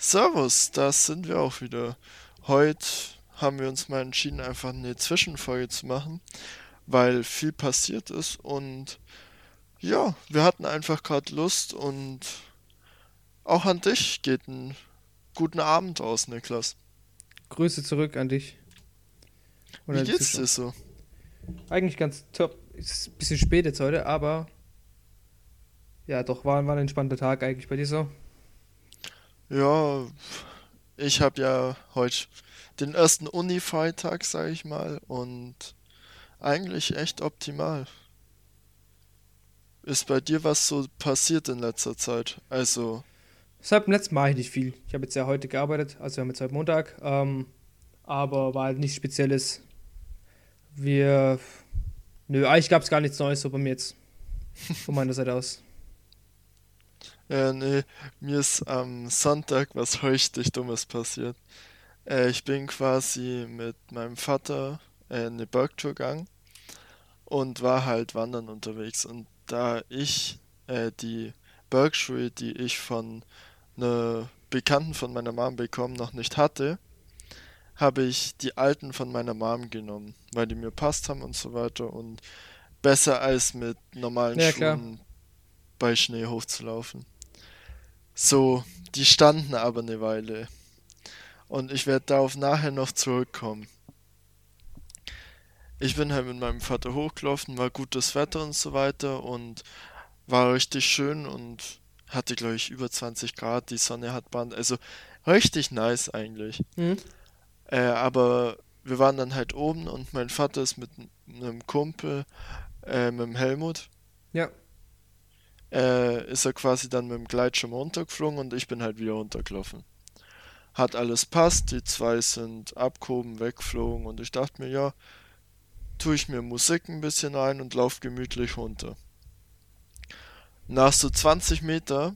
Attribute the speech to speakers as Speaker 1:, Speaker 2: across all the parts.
Speaker 1: Servus, da sind wir auch wieder. Heute haben wir uns mal entschieden, einfach eine Zwischenfolge zu machen, weil viel passiert ist und ja, wir hatten einfach gerade Lust und auch an dich geht einen guten Abend aus, Niklas.
Speaker 2: Grüße zurück an dich.
Speaker 1: Oder Wie geht's dir so?
Speaker 2: Eigentlich ganz top. Ist ein bisschen spät jetzt heute, aber ja, doch, war, war ein entspannter Tag eigentlich bei dir so.
Speaker 1: Ja, ich habe ja heute den ersten Uni-Freitag, sag ich mal, und eigentlich echt optimal. Ist bei dir was so passiert in letzter Zeit? Also.
Speaker 2: Seit dem letzten Mal nicht viel. Ich habe jetzt ja heute gearbeitet, also wir haben jetzt heute Montag, ähm, aber war halt nichts Spezielles. Wir. Nö, eigentlich gab es gar nichts Neues so bei mir jetzt. Von meiner Seite aus.
Speaker 1: Ja, nee, mir ist am Sonntag was richtig Dummes passiert. Äh, ich bin quasi mit meinem Vater äh, eine Bergtour gegangen und war halt wandern unterwegs. Und da ich äh, die Bergschuhe, die ich von einer Bekannten von meiner Mom bekommen, noch nicht hatte, habe ich die alten von meiner Mom genommen, weil die mir passt haben und so weiter und besser als mit normalen ja, Schuhen klar. bei Schnee hochzulaufen. So, die standen aber eine Weile. Und ich werde darauf nachher noch zurückkommen. Ich bin halt mit meinem Vater hochgelaufen, war gutes Wetter und so weiter und war richtig schön und hatte, glaube ich, über 20 Grad. Die Sonne hat Band. Also richtig nice eigentlich. Mhm. Äh, aber wir waren dann halt oben und mein Vater ist mit einem Kumpel, äh, mit dem Helmut.
Speaker 2: Ja
Speaker 1: äh, ist er quasi dann mit dem Gleitschirm runtergeflogen und ich bin halt wieder runtergelaufen. Hat alles passt, die zwei sind abgehoben, weggeflogen und ich dachte mir, ja, tue ich mir Musik ein bisschen ein und lauf gemütlich runter. Nach so 20 Meter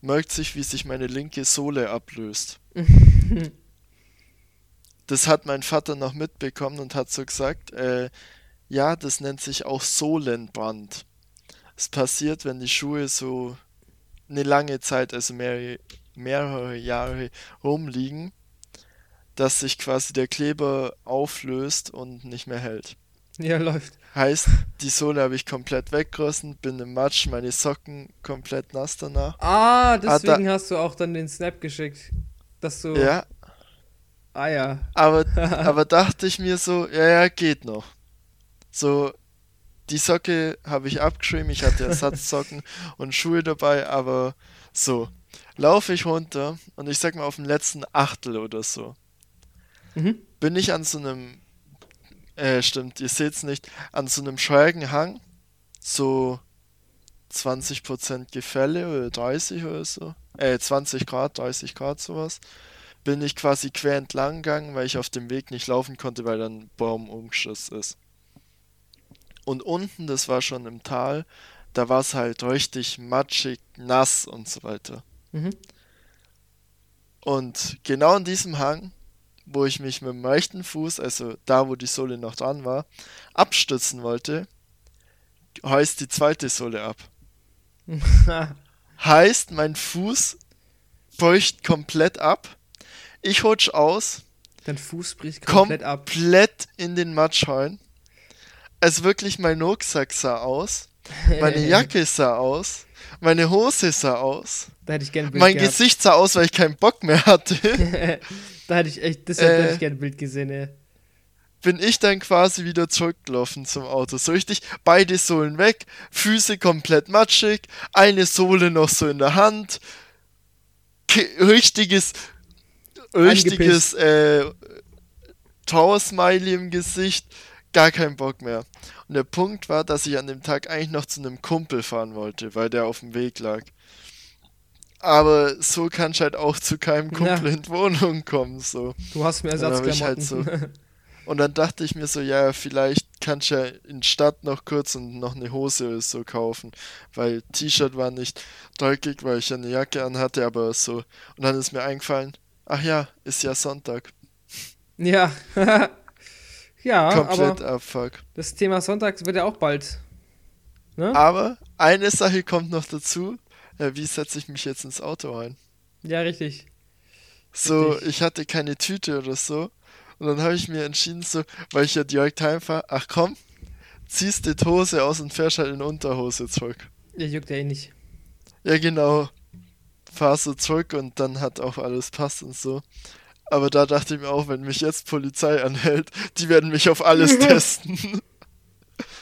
Speaker 1: merkt sich, wie sich meine linke Sohle ablöst. das hat mein Vater noch mitbekommen und hat so gesagt, äh, ja, das nennt sich auch Sohlenbrand es passiert, wenn die Schuhe so eine lange Zeit, also mehrere, mehrere Jahre rumliegen, dass sich quasi der Kleber auflöst und nicht mehr hält.
Speaker 2: Ja, läuft.
Speaker 1: Heißt, die Sohle habe ich komplett weggerissen, bin im Matsch, meine Socken komplett nass danach.
Speaker 2: Ah, deswegen ah, da, hast du auch dann den Snap geschickt, dass du.
Speaker 1: Ja.
Speaker 2: Ah ja.
Speaker 1: Aber, aber dachte ich mir so, ja, ja, geht noch. So, die Socke habe ich abgeschrieben, ich hatte Ersatzsocken und Schuhe dabei, aber so, laufe ich runter und ich sag mal auf dem letzten Achtel oder so. Mhm. Bin ich an so einem, äh, stimmt, ihr seht es nicht, an so einem schrägen Hang, so 20% Gefälle oder 30 oder so, äh, 20 Grad, 30 Grad sowas, bin ich quasi quer entlang gegangen, weil ich auf dem Weg nicht laufen konnte, weil dann ein Baum umgeschossen ist. Und unten, das war schon im Tal, da war es halt richtig matschig, nass und so weiter. Mhm. Und genau in diesem Hang, wo ich mich mit dem rechten Fuß, also da, wo die Sohle noch dran war, abstützen wollte, heißt die zweite Sohle ab. heißt, mein Fuß bricht komplett ab. Ich rutsch aus.
Speaker 2: Dein Fuß bricht komplett, komplett ab.
Speaker 1: Komplett in den Matsch rein also wirklich mein Rucksack sah aus, meine Jacke sah aus, meine Hose sah aus.
Speaker 2: Da hätte ich gerne
Speaker 1: Bild Mein gehabt. Gesicht sah aus, weil ich keinen Bock mehr hatte.
Speaker 2: da hätte ich echt, das hätte äh, ich gerne ein Bild gesehen, ey.
Speaker 1: Bin ich dann quasi wieder zurückgelaufen zum Auto. So richtig, beide Sohlen weg, Füße komplett matschig, eine Sohle noch so in der Hand. Richtiges, richtiges, äh, Tower-Smiley im Gesicht gar keinen Bock mehr. Und der Punkt war, dass ich an dem Tag eigentlich noch zu einem Kumpel fahren wollte, weil der auf dem Weg lag. Aber so kannst du halt auch zu keinem Kumpel ja. in die Wohnung kommen. So.
Speaker 2: Du hast mir Ersatzklamotten.
Speaker 1: Halt so, und dann dachte ich mir so, ja, vielleicht kannst du ja in Stadt noch kurz und noch eine Hose oder so kaufen. Weil T-Shirt war nicht deutlich, weil ich ja eine Jacke anhatte, aber so. Und dann ist mir eingefallen, ach ja, ist ja Sonntag.
Speaker 2: Ja. Ja,
Speaker 1: komplett aber Abfuck.
Speaker 2: Das Thema Sonntags wird ja auch bald.
Speaker 1: Ne? Aber eine Sache kommt noch dazu. Äh, wie setze ich mich jetzt ins Auto ein?
Speaker 2: Ja, richtig.
Speaker 1: So,
Speaker 2: Richtig.
Speaker 1: ich hatte keine Tüte oder so. Und dann habe ich mir entschieden, so, weil ich ja direkt heimfahre, ach komm, ziehst die Hose aus und fährst halt in Unterhose zurück.
Speaker 2: Ja, juckt ja eh nicht.
Speaker 1: Ja, genau. Fahr so zurück und dann hat auch alles passt und so. Aber da dachte ich mir auch, wenn mich jetzt Polizei anhält, die werden mich auf alles testen.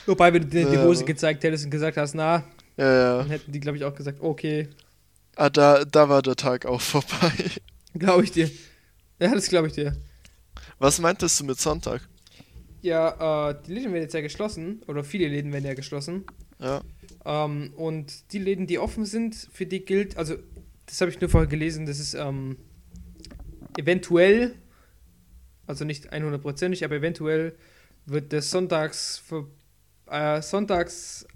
Speaker 2: Wobei, wenn du dir die. Hose gezeigt hättest und gesagt hast, na,
Speaker 1: ja, ja.
Speaker 2: dann hätten die, glaube ich, auch gesagt, okay,
Speaker 1: Ah, da, da war der Tag auch vorbei.
Speaker 2: glaube ich dir. Ja, das glaube ich dir.
Speaker 1: Was meintest du mit Sonntag?
Speaker 2: Ja, äh, die Läden werden jetzt ja geschlossen, oder viele Läden werden ja geschlossen.
Speaker 1: Ja.
Speaker 2: Ähm, und die Läden, die offen sind, für die gilt, also das habe ich nur vorher gelesen, das ist ähm, eventuell, also nicht 100%ig, aber eventuell wird das Sonntags, für, äh, Sonntags,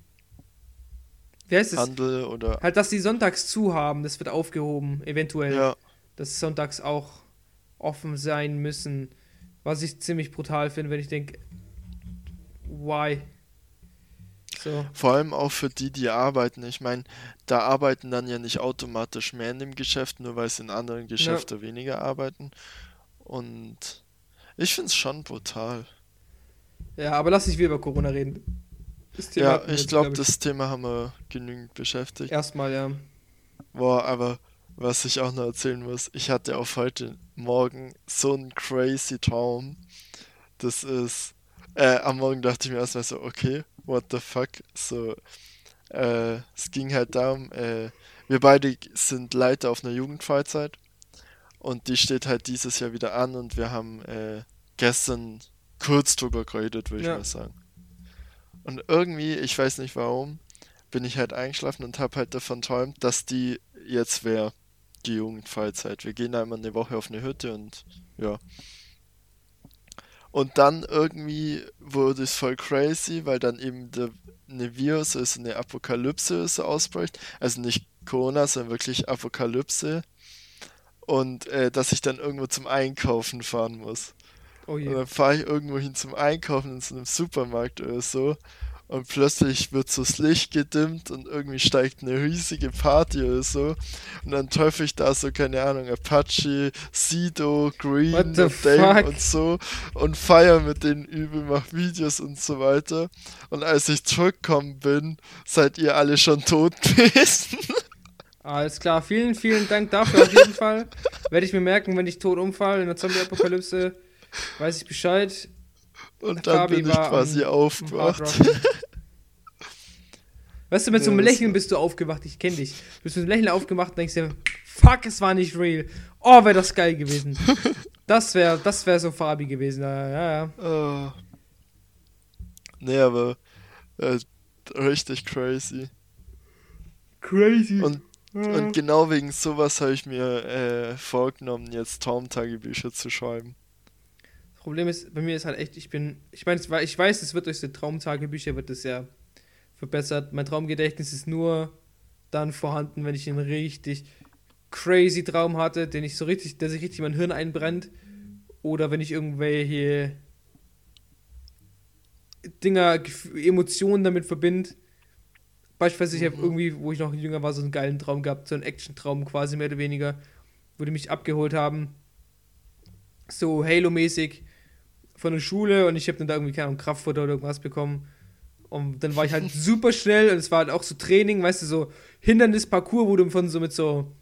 Speaker 2: wie heißt es?
Speaker 1: Handel oder.
Speaker 2: Halt, dass die Sonntags zu haben, das wird aufgehoben, eventuell.
Speaker 1: Ja.
Speaker 2: Dass Sonntags auch offen sein müssen. Was ich ziemlich brutal finde, wenn ich denke, why? So.
Speaker 1: Vor allem auch für die, die arbeiten. Ich meine, da arbeiten dann ja nicht automatisch mehr in dem Geschäft, nur weil es in anderen Geschäften weniger arbeiten. Und ich finde es schon brutal.
Speaker 2: Ja, aber lass nicht wieder über Corona reden.
Speaker 1: Ja, ich glaube,
Speaker 2: glaub
Speaker 1: das Thema haben wir genügend beschäftigt.
Speaker 2: Erstmal, ja.
Speaker 1: Boah, aber was ich auch noch erzählen muss, ich hatte auf heute Morgen so einen crazy Traum. Das ist, äh, am Morgen dachte ich mir erstmal so, okay, what the fuck? So, äh, es ging halt darum, äh, wir beide sind Leiter auf einer Jugendfreizeit und die steht halt dieses Jahr wieder an und wir haben äh, gestern kurz drüber geredet, würde ich
Speaker 2: Ja.
Speaker 1: mal sagen. Und irgendwie, ich weiß nicht warum, bin ich halt eingeschlafen und habe halt davon träumt, dass die jetzt wäre, die Jugendfreizeit. Wir gehen einmal eine Woche auf eine Hütte und ja. Und dann irgendwie wurde es voll crazy, weil dann eben der, eine Virus, also eine Apokalypse so ausbricht. Also nicht Corona, sondern wirklich Apokalypse. Und äh, dass ich dann irgendwo zum Einkaufen fahren muss.
Speaker 2: Oh
Speaker 1: Und
Speaker 2: je.
Speaker 1: dann fahre ich irgendwo hin zum Einkaufen in so einem Supermarkt oder so. Und plötzlich wird so das Licht gedimmt und irgendwie steigt eine riesige Party oder so. Und dann treffe ich da so, keine Ahnung, Apache, Sido, Green und Dame und so. Und feier mit denen übel, mach Videos und so weiter. Und als ich zurückgekommen bin, seid ihr alle schon tot gewesen.
Speaker 2: Alles klar, vielen, vielen Dank dafür auf jeden Fall. Werde ich mir merken, wenn ich tot umfalle in der Zombie-Apokalypse, weiß ich Bescheid.
Speaker 1: Und dann
Speaker 2: Fabi
Speaker 1: bin ich quasi
Speaker 2: am-
Speaker 1: aufgewacht.
Speaker 2: Hardrocken. Weißt du, mit so einem
Speaker 1: Ja,
Speaker 2: Lächeln bist du aufgewacht, ich kenne dich. Du bist mit einem Lächeln aufgemacht und denkst dir, fuck, es war nicht real. Oh, wäre das geil gewesen. Das wäre das wär so Fabi gewesen. Ja, ja, ja.
Speaker 1: Ah. Nee, aber äh, richtig crazy.
Speaker 2: Crazy.
Speaker 1: Und, und genau wegen sowas habe ich mir äh, vorgenommen, jetzt Traumtagebücher zu schreiben.
Speaker 2: Problem ist, bei mir ist halt echt, ich bin, ich meine, ich weiß, es wird durch die Traumtagebücher wird es ja verbessert. Mein Traumgedächtnis ist nur dann vorhanden, wenn ich einen richtig crazy Traum hatte, den ich so richtig, der sich richtig in mein Hirn einbrennt. Oder wenn ich irgendwelche Dinger, Emotionen damit verbinde. Beispielsweise, ich habe
Speaker 1: Mhm.
Speaker 2: irgendwie, wo ich noch jünger war, so einen geilen Traum gehabt, so einen Action-Traum quasi mehr oder weniger, wo die mich abgeholt haben. So Halo-mäßig von der Schule und ich habe dann da irgendwie, keine Ahnung, Kraftfutter oder irgendwas bekommen. Und dann war ich halt super schnell und es war halt auch so Training, weißt du, so Hindernisparcours, wo du von so mit so,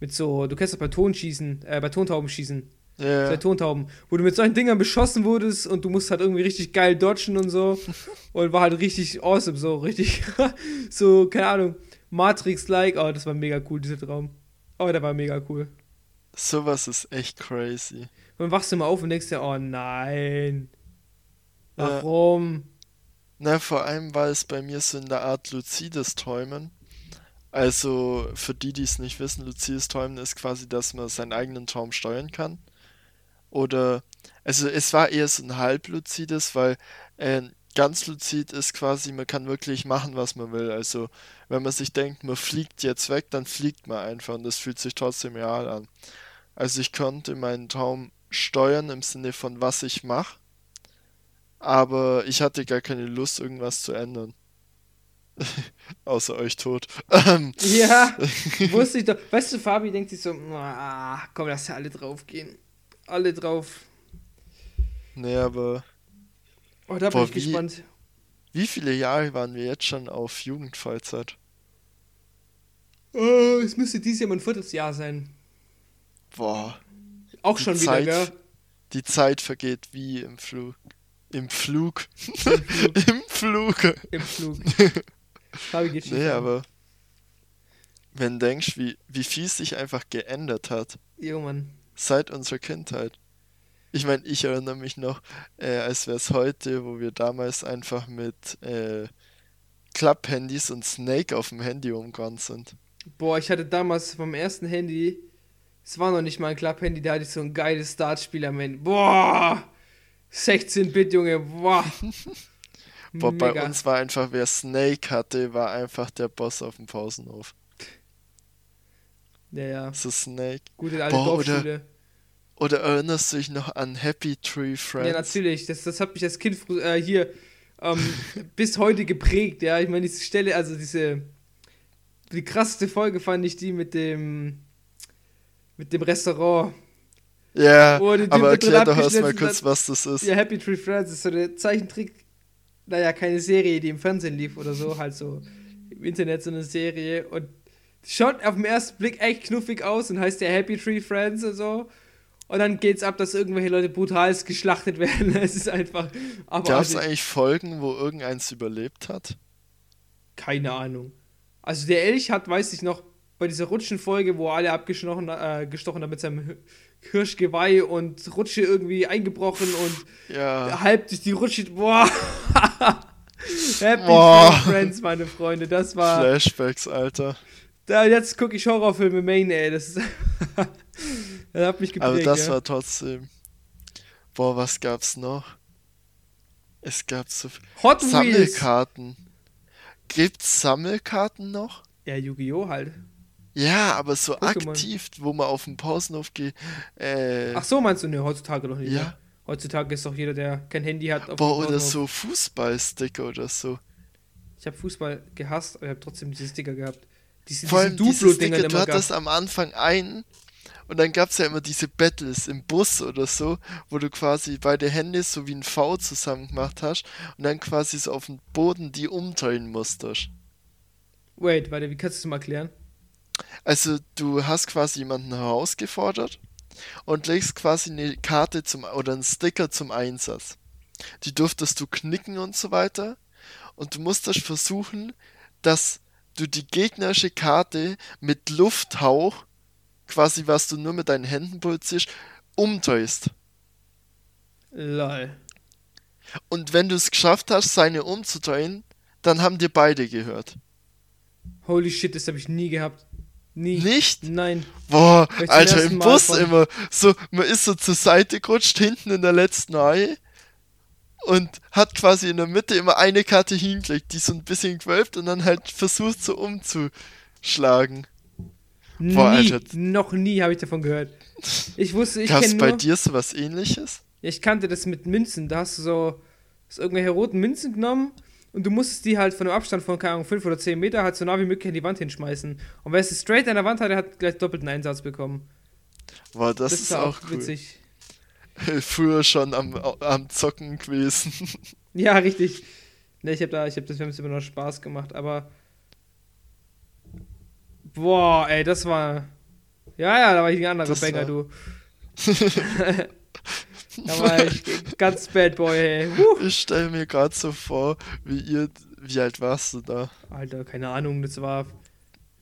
Speaker 2: mit so, du kennst das bei Tonschießen, äh, bei Tontauben schießen.
Speaker 1: Ja,
Speaker 2: Zwei Tontauben, wo du mit solchen Dingern beschossen wurdest und du musst halt irgendwie richtig geil dodgen und so. und war halt richtig awesome, so richtig, so, keine Ahnung, Matrix-like. Oh, das war mega cool, dieser Traum. Oh, der war mega cool.
Speaker 1: sowas ist echt crazy.
Speaker 2: Und dann wachst du mal auf und denkst dir, oh nein.
Speaker 1: Ja.
Speaker 2: Warum?
Speaker 1: Na, vor allem war es bei mir so in der Art luzides Träumen. Also, für die, die es nicht wissen, luzides Träumen ist quasi, dass man seinen eigenen Traum steuern kann. Oder, also es war eher so ein halbluzides, weil äh, ganz luzid ist quasi, man kann wirklich machen, was man will. Also, wenn man sich denkt, man fliegt jetzt weg, dann fliegt man einfach und das fühlt sich trotzdem real an. Also, ich konnte meinen Traum steuern im Sinne von, was ich mache, aber ich hatte gar keine Lust, irgendwas zu ändern. Außer euch tot. Ähm,
Speaker 2: Ja, wusste ich doch. Weißt du, Fabi denkt sich so, ah, komm, lass ja alle drauf gehen. Alle drauf.
Speaker 1: nee, aber
Speaker 2: Oh, da bin
Speaker 1: Boah,
Speaker 2: ich
Speaker 1: wie-
Speaker 2: gespannt.
Speaker 1: wie viele Jahre waren wir jetzt schon auf Jugendfreizeit?
Speaker 2: Oh, es müsste dieses Jahr mein viertes Jahr sein.
Speaker 1: Boah,
Speaker 2: Auch
Speaker 1: Die
Speaker 2: schon
Speaker 1: Zeit-
Speaker 2: wieder, gell?
Speaker 1: die Zeit vergeht wie im Flug. Im Flug. Im Flug.
Speaker 2: Im Flug. Fabi geht
Speaker 1: Nee, aber wenn du denkst, wie, wie viel sich einfach geändert hat
Speaker 2: Jo, Mann.
Speaker 1: seit unserer Kindheit. Ich meine, ich erinnere mich noch, äh, als wäre es heute, wo wir damals einfach mit äh, Klapp-Handys und Snake auf dem Handy umgegangen sind.
Speaker 2: Boah, ich hatte damals vom ersten Handy, es war noch nicht mal ein Club-Handy, da hatte ich so ein geiles Startspiel am Ende. Boah! 16-Bit, Junge, boah!
Speaker 1: Boah, bei uns war einfach, wer Snake hatte, war einfach der Boss auf dem Pausenhof.
Speaker 2: Ja, ja.
Speaker 1: So Snake.
Speaker 2: Gute alte
Speaker 1: Boah, oder-. Oder erinnerst du dich noch an Happy Tree
Speaker 2: Ja,
Speaker 1: Friends?
Speaker 2: natürlich. Das, das hat mich als Kind äh, hier ähm, bis heute geprägt, ja. Ich meine, diese Stelle, also diese. Die krasseste Folge fand ich die mit dem. Mit dem Restaurant.
Speaker 1: Ja,
Speaker 2: die Typen
Speaker 1: aber erklär doch erstmal kurz, was das ist.
Speaker 2: Ja, Happy Tree Friends ist so eine Zeichentrick. Naja, keine Serie, die im Fernsehen lief oder so, halt so im Internet so eine Serie. Und schaut auf den ersten Blick echt knuffig aus und heißt ja Happy Tree Friends und so. Und dann geht's ab, dass irgendwelche Leute brutalst geschlachtet werden. Es ist einfach.
Speaker 1: Gab es eigentlich Folgen, wo irgendeins überlebt hat?
Speaker 2: keine Ahnung. Also der Elch hat, weiß ich noch, bei dieser Rutschenfolge, wo alle abgestochen äh, gestochen haben mit seinem Hirschgeweih und Rutsche irgendwie eingebrochen und
Speaker 1: Ja.
Speaker 2: halb durch die Rutsche. Boah! Happy. Tree Friends, meine Freunde. Das war.
Speaker 1: Flashbacks, Alter.
Speaker 2: Da, jetzt gucke ich Horrorfilme Main, ey. Das, ist das hat mich geprägt.
Speaker 1: Aber das
Speaker 2: ja.
Speaker 1: war trotzdem. Boah, was gab's noch? Es gab so viel.
Speaker 2: Hot Wheels.
Speaker 1: Sammelkarten. Gibt's Sammelkarten noch?
Speaker 2: Ja, Yu-Gi-Oh! halt.
Speaker 1: Ja, aber so
Speaker 2: Pokémon.
Speaker 1: aktiv, wo man auf den Pausenhof geht. Äh,
Speaker 2: Ach so, meinst du? Ne, heutzutage noch nicht.
Speaker 1: Ja.
Speaker 2: ne? Heutzutage ist doch jeder, der kein Handy hat. Auf
Speaker 1: boah,
Speaker 2: dem
Speaker 1: oder so Fußballsticker oder so.
Speaker 2: Ich habe Fußball gehasst, aber ich habe trotzdem diese Sticker gehabt. Diese,
Speaker 1: Vor allem
Speaker 2: diese
Speaker 1: diese
Speaker 2: Duplo-Dinger,
Speaker 1: Sticker,
Speaker 2: die
Speaker 1: du
Speaker 2: gab.
Speaker 1: hattest am Anfang einen und dann gab's ja immer diese Battles im Bus oder so, wo du quasi beide Hände so wie ein V zusammen gemacht hast und dann quasi so auf dem Boden die umdrehen musstest.
Speaker 2: Wait, warte, wie kannst du das mal erklären?
Speaker 1: Also du hast quasi jemanden herausgefordert und legst quasi eine Karte zum oder einen Sticker zum Einsatz. Die durftest du knicken und so weiter und du musstest versuchen, dass du die gegnerische Karte mit Lufthauch, quasi was du nur mit deinen Händen produzierst, umdrehst.
Speaker 2: Lol.
Speaker 1: Und wenn du es geschafft hast, seine umzudrehen, dann haben dir beide gehört.
Speaker 2: Holy shit, das habe ich nie gehabt. Nie.
Speaker 1: Nicht?
Speaker 2: Nein.
Speaker 1: Boah, Alter, im Bus
Speaker 2: von-
Speaker 1: immer. So, man ist so zur Seite gerutscht, hinten in der letzten Reihe und hat quasi in der Mitte immer eine Karte hingelegt, die so ein bisschen gewölbt und dann halt versucht so umzuschlagen.
Speaker 2: Nie.
Speaker 1: Boah, Alter.
Speaker 2: Noch nie habe ich davon gehört. Ich wusste, ich kenne
Speaker 1: bei
Speaker 2: nur...
Speaker 1: dir sowas ähnliches?
Speaker 2: Ich kannte das mit Münzen. Da hast du so hast irgendwelche roten Münzen genommen und du musstest die halt von einem Abstand von, keine Ahnung, 5 oder 10 Meter halt so nah wie möglich an die Wand hinschmeißen. Und wer es straight an der Wand hatte, hat gleich doppelten Einsatz bekommen.
Speaker 1: Boah, das, ist
Speaker 2: war
Speaker 1: auch cool.
Speaker 2: witzig.
Speaker 1: Früher schon am, am Zocken gewesen.
Speaker 2: Ja, richtig. Ne, ich habe da, ich habe das, wir haben es immer noch Spaß gemacht, aber. Boah, ey, das war. Ja, ja, da war ich ein anderer
Speaker 1: Das
Speaker 2: Banger,
Speaker 1: war-
Speaker 2: du. da war ich ganz Bad Boy, ey. Huh.
Speaker 1: Ich stelle mir gerade so vor, wie ihr, wie alt warst du da?
Speaker 2: Alter, keine Ahnung, das war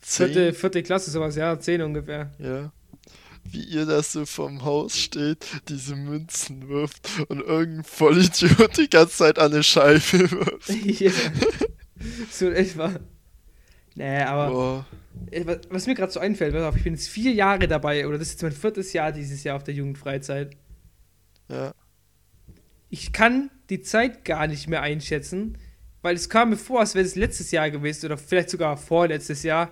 Speaker 1: Zehn?
Speaker 2: vierte, vierte Klasse, sowas, ja, zehn ungefähr.
Speaker 1: Ja. Wie ihr da so vorm Haus steht, diese Münzen wirft und irgendein Vollidiot die ganze Zeit an eine Scheibe wirft.
Speaker 2: ja. So in etwa. Nee, aber
Speaker 1: Boah.
Speaker 2: äh, was, was mir gerade so einfällt, pass auf, ich bin jetzt vier Jahre dabei, oder das ist jetzt mein viertes Jahr dieses Jahr auf der Jugendfreizeit.
Speaker 1: Ja.
Speaker 2: ich kann die Zeit gar nicht mehr einschätzen, weil es kam mir vor, als wäre es letztes Jahr gewesen oder vielleicht sogar vorletztes Jahr,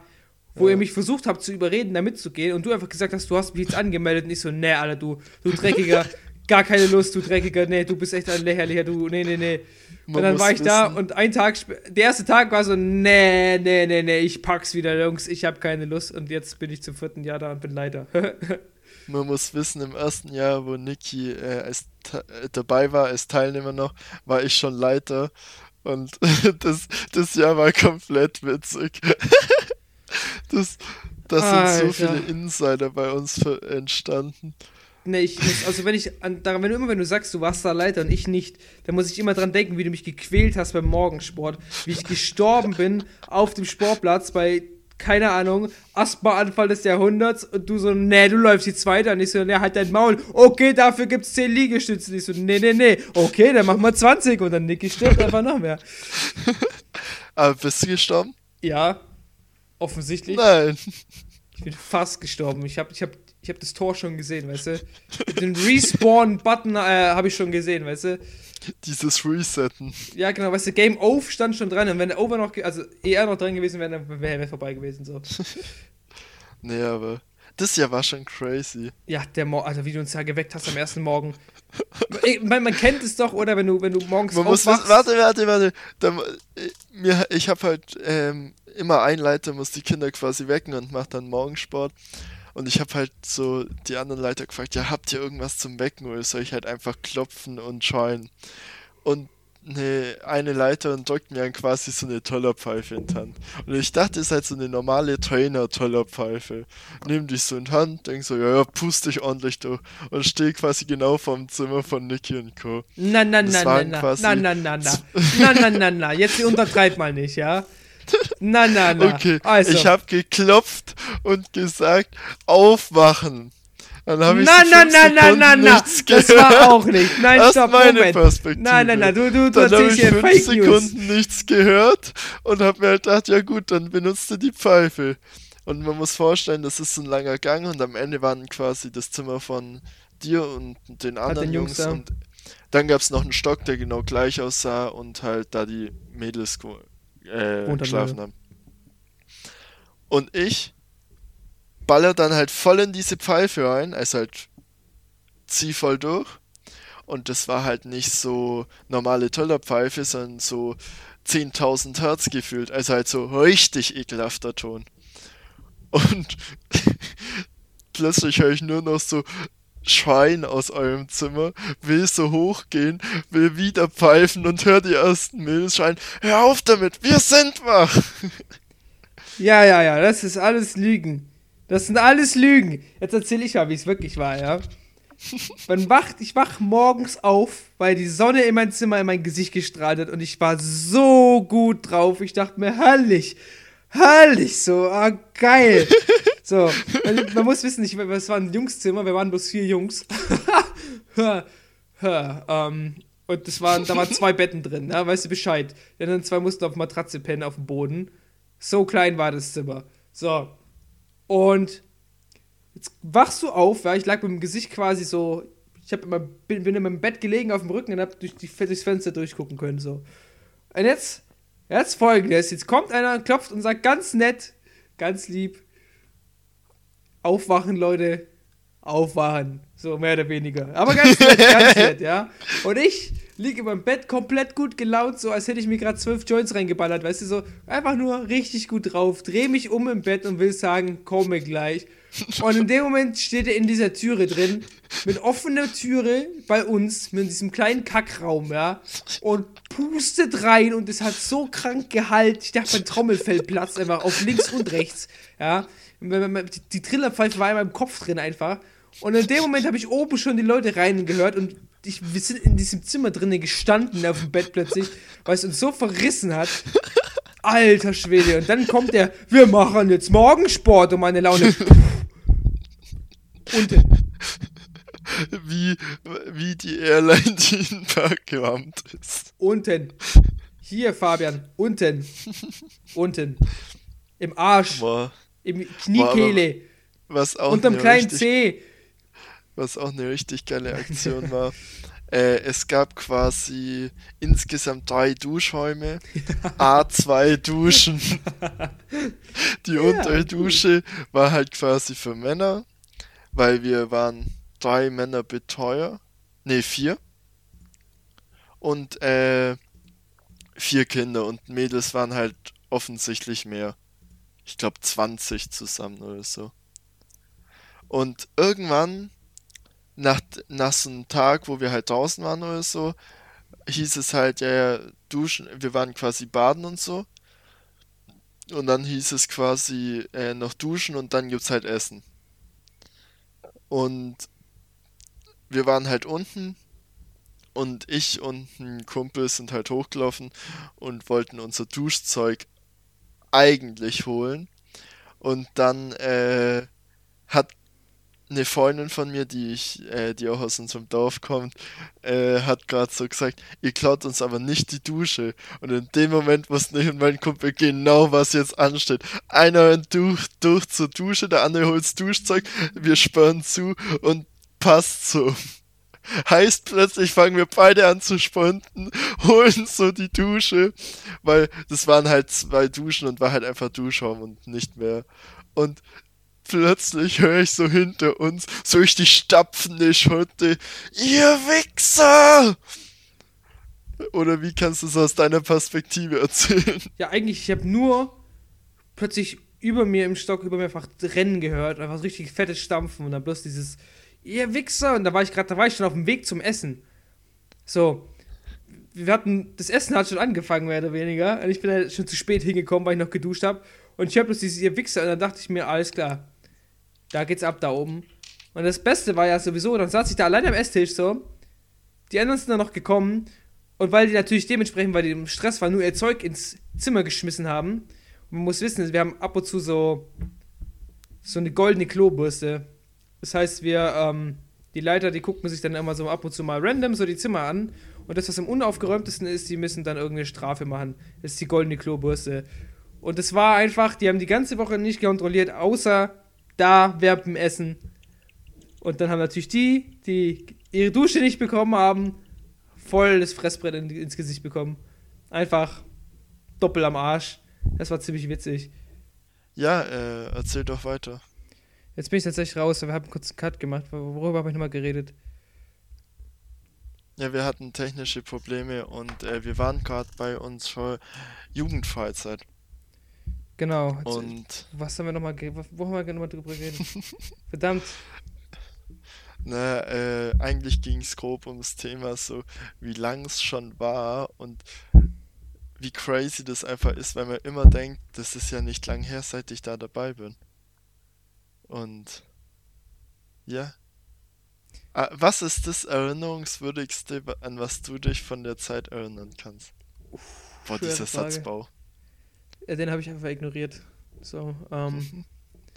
Speaker 2: wo
Speaker 1: Ja.
Speaker 2: ihr mich versucht habt zu überreden, da mitzugehen und du einfach gesagt hast, du hast mich jetzt angemeldet und ich so, nee, Alter, du, du dreckiger, gar keine Lust, du Dreckiger, nee, du bist echt ein lächerlicher, du, nee, nee, nee.
Speaker 1: Man
Speaker 2: und dann war ich da
Speaker 1: wissen-
Speaker 2: und ein Tag, der erste Tag war so, nee, nee, nee, nee, ich pack's wieder, Jungs, ich habe keine Lust und jetzt bin ich zum vierten Jahr da und bin Leiter.
Speaker 1: Man muss wissen, im ersten Jahr, wo Niki äh, als äh, dabei war, als Teilnehmer noch, war ich schon Leiter. Und das, das Jahr war komplett witzig. Das, das sind so
Speaker 2: Alter.
Speaker 1: viele Insider bei uns ver- entstanden.
Speaker 2: Nee, ich muss, also wenn ich, an, daran, wenn du immer, wenn du sagst, du warst da Leiter und ich nicht, dann muss ich immer dran denken, wie du mich gequält hast beim Morgensport, wie ich gestorben bin auf dem Sportplatz bei, keine Ahnung, Asthma-Anfall des Jahrhunderts und du so, nee, du läufst jetzt weiter und ich so, nee, halt dein Maul, okay, dafür gibt's 10 Liegestütze, und ich so, nee, nee, nee, okay, dann machen wir 20 und dann Nicky stirbt einfach noch mehr.
Speaker 1: Aber bist du gestorben?
Speaker 2: Ja, offensichtlich.
Speaker 1: Nein.
Speaker 2: Ich bin fast gestorben. Ich habe ich hab, ich hab das Tor schon gesehen, weißt du? Den Respawn-Button äh, habe ich schon gesehen, weißt du?
Speaker 1: Dieses Resetten.
Speaker 2: Ja, genau, weißt du, Game Over stand schon dran und wenn der Over noch, also ER noch dran gewesen wäre, dann wäre er vorbei gewesen, so.
Speaker 1: Nee, aber das Jahr war schon crazy.
Speaker 2: Ja, der Morgen, also wie du uns ja geweckt hast am ersten Morgen. Ich mein, man kennt es doch, oder wenn du, wenn du morgens
Speaker 1: Man muss
Speaker 2: aufwachst.
Speaker 1: warte, warte, warte. Da, mu- äh, mir, ich habe halt ähm, immer ein Leiter, muss die Kinder quasi wecken und macht dann Morgensport. Und ich habe halt so die anderen Leiter gefragt, ja, habt ihr irgendwas zum Wecken oder soll ich halt einfach klopfen und schreien? Und ne, eine Leiterin drückt mir dann quasi so eine Tollerpfeife in die Hand. Und ich dachte, es ist halt so eine normale Trainer-Tollerpfeife. Nimm dich so in die Hand, denk so, ja, ja, pust dich ordentlich durch. Und stehe quasi genau vorm Zimmer von Niki und Co.
Speaker 2: Na, na, na, na, na, na, na, na, na, na, na, na, na, jetzt untertreib mal nicht, ja? Na, na, na.
Speaker 1: Okay,
Speaker 2: also.
Speaker 1: ich habe geklopft und gesagt, aufwachen. Dann habe ich
Speaker 2: Na, na, na, na, na, na, das
Speaker 1: gehört.
Speaker 2: war auch nicht. Nein,
Speaker 1: Das
Speaker 2: stopp,
Speaker 1: meine
Speaker 2: Moment.
Speaker 1: Perspektive.
Speaker 2: Nein, nein, nein, du, du, du
Speaker 1: Dann habe
Speaker 2: erzählst
Speaker 1: ich
Speaker 2: hier
Speaker 1: fünf
Speaker 2: Fake News.
Speaker 1: Sekunden nichts gehört und habe mir halt gedacht, ja gut, dann benutzt du die Pfeife. Und man muss vorstellen, das ist ein langer Gang und am Ende waren quasi das Zimmer von dir und den anderen
Speaker 2: den Jungs
Speaker 1: Jungs und dann gab es noch einen Stock, der genau gleich aussah und halt da die Mädels äh, geschlafen haben. Und ich baller dann halt voll in diese Pfeife rein, also halt zieh voll durch. Und das war halt nicht so normale Tollerpfeife, sondern so 10.000 Hertz gefühlt. Also halt so richtig ekelhafter Ton. Und plötzlich höre ich nur noch so Schreien aus eurem Zimmer, will so hochgehen, will wieder pfeifen und hör die ersten Mädels hör auf damit, wir sind wach!
Speaker 2: Ja, ja, ja, das ist alles Lügen. Das sind alles Lügen. Jetzt erzähle ich mal, wie es wirklich war, ja. Man wacht, ich wach morgens auf, weil die Sonne in mein Zimmer in mein Gesicht gestrahlt hat und ich war so gut drauf. Ich dachte mir, herrlich, herrlich, so, ah, geil. So, man, man muss wissen, ich, es war ein Jungszimmer, wir waren bloß vier Jungs. Ähm, und das waren, da waren zwei Betten drin, ja, weißt du Bescheid. Die anderen zwei mussten auf Matratze pennen auf dem Boden. So klein war das Zimmer. So. Und jetzt wachst du auf, ja, ich lag mit dem Gesicht quasi so, ich hab immer, bin, bin in meinem Bett gelegen auf dem Rücken und hab durch die, durchs Fenster durchgucken können, so. Und jetzt, jetzt folgendes, jetzt kommt einer, klopft und sagt ganz nett, ganz lieb, aufwachen, Leute, aufwachen. So, mehr oder weniger. Aber ganz nett, ganz nett, ja. Und ich liege in meinem Bett komplett gut gelaunt, so als hätte ich mir gerade zwölf Joints reingeballert, weißt du, so einfach nur richtig gut drauf, dreh mich um im Bett und will sagen, komme gleich. Und in dem Moment steht er in dieser Türe drin, mit offener Türe bei uns, mit diesem kleinen Kackraum, ja, und pustet rein und es hat so krank Gehalt. Ich dachte, mein Trommelfell platzt einfach auf links und rechts, ja. Die Trillerpfeife war in meinem Kopf drin einfach. Und in dem Moment habe ich oben schon die Leute rein gehört und ich, wir sind in diesem Zimmer drinnen gestanden auf dem Bett plötzlich, weil es uns so verrissen hat. Alter Schwede. Und dann kommt der, wir machen jetzt Morgensport und meine Laune. Unten.
Speaker 1: Wie, wie die Airline, die in gerammt ist.
Speaker 2: Unten. Hier, Fabian. Unten. Unten. Im Arsch.
Speaker 1: Boah,
Speaker 2: Im Kniekehle.
Speaker 1: was auch
Speaker 2: Unterm
Speaker 1: eine
Speaker 2: kleinen
Speaker 1: richtig
Speaker 2: C.
Speaker 1: was auch eine richtig geile Aktion war. Äh, es gab quasi insgesamt drei Duschräume, A2 Duschen. Die untere Dusche war halt quasi für Männer, weil wir waren drei Männer Betreuer Nee, vier. Und äh, vier Kinder und Mädels waren halt offensichtlich mehr. Ich glaube 20 zusammen oder so. Und irgendwann, nach, nach so einem Tag, wo wir halt draußen waren oder so, hieß es halt, ja, ja, duschen, wir waren quasi baden und so. Und dann hieß es quasi äh, noch duschen und dann gibt's halt Essen. Und wir waren halt unten und ich und ein Kumpel sind halt hochgelaufen und wollten unser Duschzeug eigentlich holen. Und dann äh, hat eine Freundin von mir, die ich, äh, die auch aus unserem Dorf kommt, äh, hat gerade so gesagt, ihr klaut uns aber nicht die Dusche. Und in dem Moment wussten ich und mein Kumpel genau, was jetzt ansteht. Einer durch, durch zur Dusche, der andere holt Duschzeug, wir sperren zu und passt so. Heißt plötzlich fangen wir beide an zu sponten, holen so die Dusche, weil das waren halt zwei Duschen und war halt einfach Duschraum und nicht mehr. Und plötzlich höre ich so hinter uns so richtig stapfende Schotte. Ihr Wichser! Oder wie kannst du es aus deiner Perspektive erzählen?
Speaker 2: Ja, eigentlich, ich habe nur plötzlich über mir im Stock, über mir einfach Rennen gehört, einfach so richtig fettes Stampfen und dann bloß dieses, ihr Wichser! Und da war ich gerade, da war ich schon auf dem Weg zum Essen. So. Wir hatten, das Essen hat schon angefangen, mehr oder weniger. Und ich bin halt schon zu spät hingekommen, weil ich noch geduscht habe. Und ich habe bloß dieses, ihr Wichser, und dann dachte ich mir, alles klar. Da geht's ab da oben. Und das Beste war ja sowieso, dann saß ich da alleine am Esstisch so. Die anderen sind dann noch gekommen. Und weil die natürlich dementsprechend, weil die im Stress waren, nur ihr Zeug ins Zimmer geschmissen haben. Und man muss wissen, wir haben ab und zu so, so eine goldene Klobürste. Das heißt, wir, ähm, die Leiter, die gucken sich dann immer so ab und zu mal random so die Zimmer an. Und das, was am unaufgeräumtesten ist, die müssen dann irgendeine Strafe machen. Das ist die goldene Klobürste. Und es war einfach, die haben die ganze Woche nicht kontrolliert, außer da Verben essen. Und dann haben natürlich die, die ihre Dusche nicht bekommen haben, voll das Fressbrett in, ins Gesicht bekommen. Einfach doppelt am Arsch. Das war ziemlich witzig.
Speaker 1: Ja, äh, erzähl doch weiter.
Speaker 2: Jetzt bin ich tatsächlich raus, wir haben kurz einen Cut gemacht. Worüber habe ich nochmal geredet?
Speaker 1: Ja, wir hatten technische Probleme und äh, wir waren gerade bei unserer Jugendfreizeit.
Speaker 2: Genau.
Speaker 1: Und
Speaker 2: was haben wir nochmal, wo haben wir nochmal drüber geredet? Verdammt.
Speaker 1: Na, äh, eigentlich ging es grob ums Thema so, wie lang es schon war und wie crazy das einfach ist, weil man immer denkt, das ist ja nicht lang her, seit ich da dabei bin. Und ja. Ah, was ist das Erinnerungswürdigste, an was du dich von der Zeit erinnern kannst? Boah,
Speaker 2: schwere
Speaker 1: dieser
Speaker 2: Frage.
Speaker 1: Satzbau.
Speaker 2: Ja, den habe ich einfach ignoriert. So, ähm.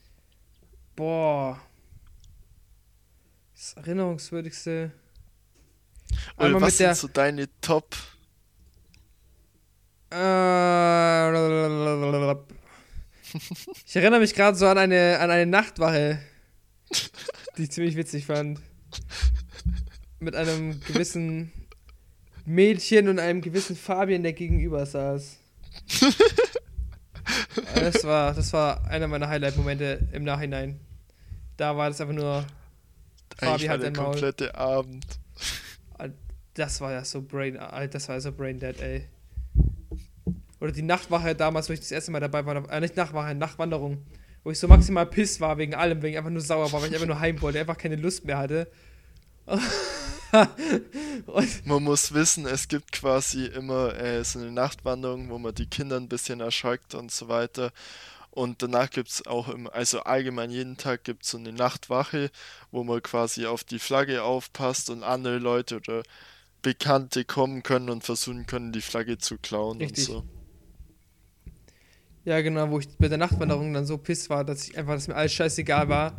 Speaker 2: boah. Das Erinnerungswürdigste.
Speaker 1: Oder
Speaker 2: Einmal
Speaker 1: was
Speaker 2: mit der.
Speaker 1: sind so deine Top?
Speaker 2: Äh, ich erinnere mich gerade so an eine, an eine Nachtwache, die ich ziemlich witzig fand. Mit einem gewissen Mädchen und einem gewissen Fabian, der gegenüber saß. Das war, das war einer meiner Highlight-Momente im Nachhinein. Da war das einfach nur. Fabi hat
Speaker 1: der
Speaker 2: ein Maul.
Speaker 1: komplette Abend.
Speaker 2: Das war ja so brain, das war ja so brain dead, ey. Oder die Nachtwache damals, wo ich das erste Mal dabei war, äh, nicht Nachtwache, Nachtwanderung. Wo ich so maximal piss war wegen allem, wegen einfach nur sauer war, weil ich einfach nur heim wollte, einfach keine Lust mehr hatte.
Speaker 1: Man muss wissen, es gibt quasi immer äh, so eine Nachtwanderung, wo man die Kinder ein bisschen erschreckt und so weiter. Und danach gibt es auch im, also allgemein jeden Tag gibt es so eine Nachtwache, wo man quasi auf die Flagge aufpasst und andere Leute oder Bekannte kommen können und versuchen können, die Flagge zu klauen
Speaker 2: Richtig.
Speaker 1: und so.
Speaker 2: Ja, genau, wo ich bei der Nachtwanderung dann so piss war, dass ich einfach, dass mir alles scheißegal war.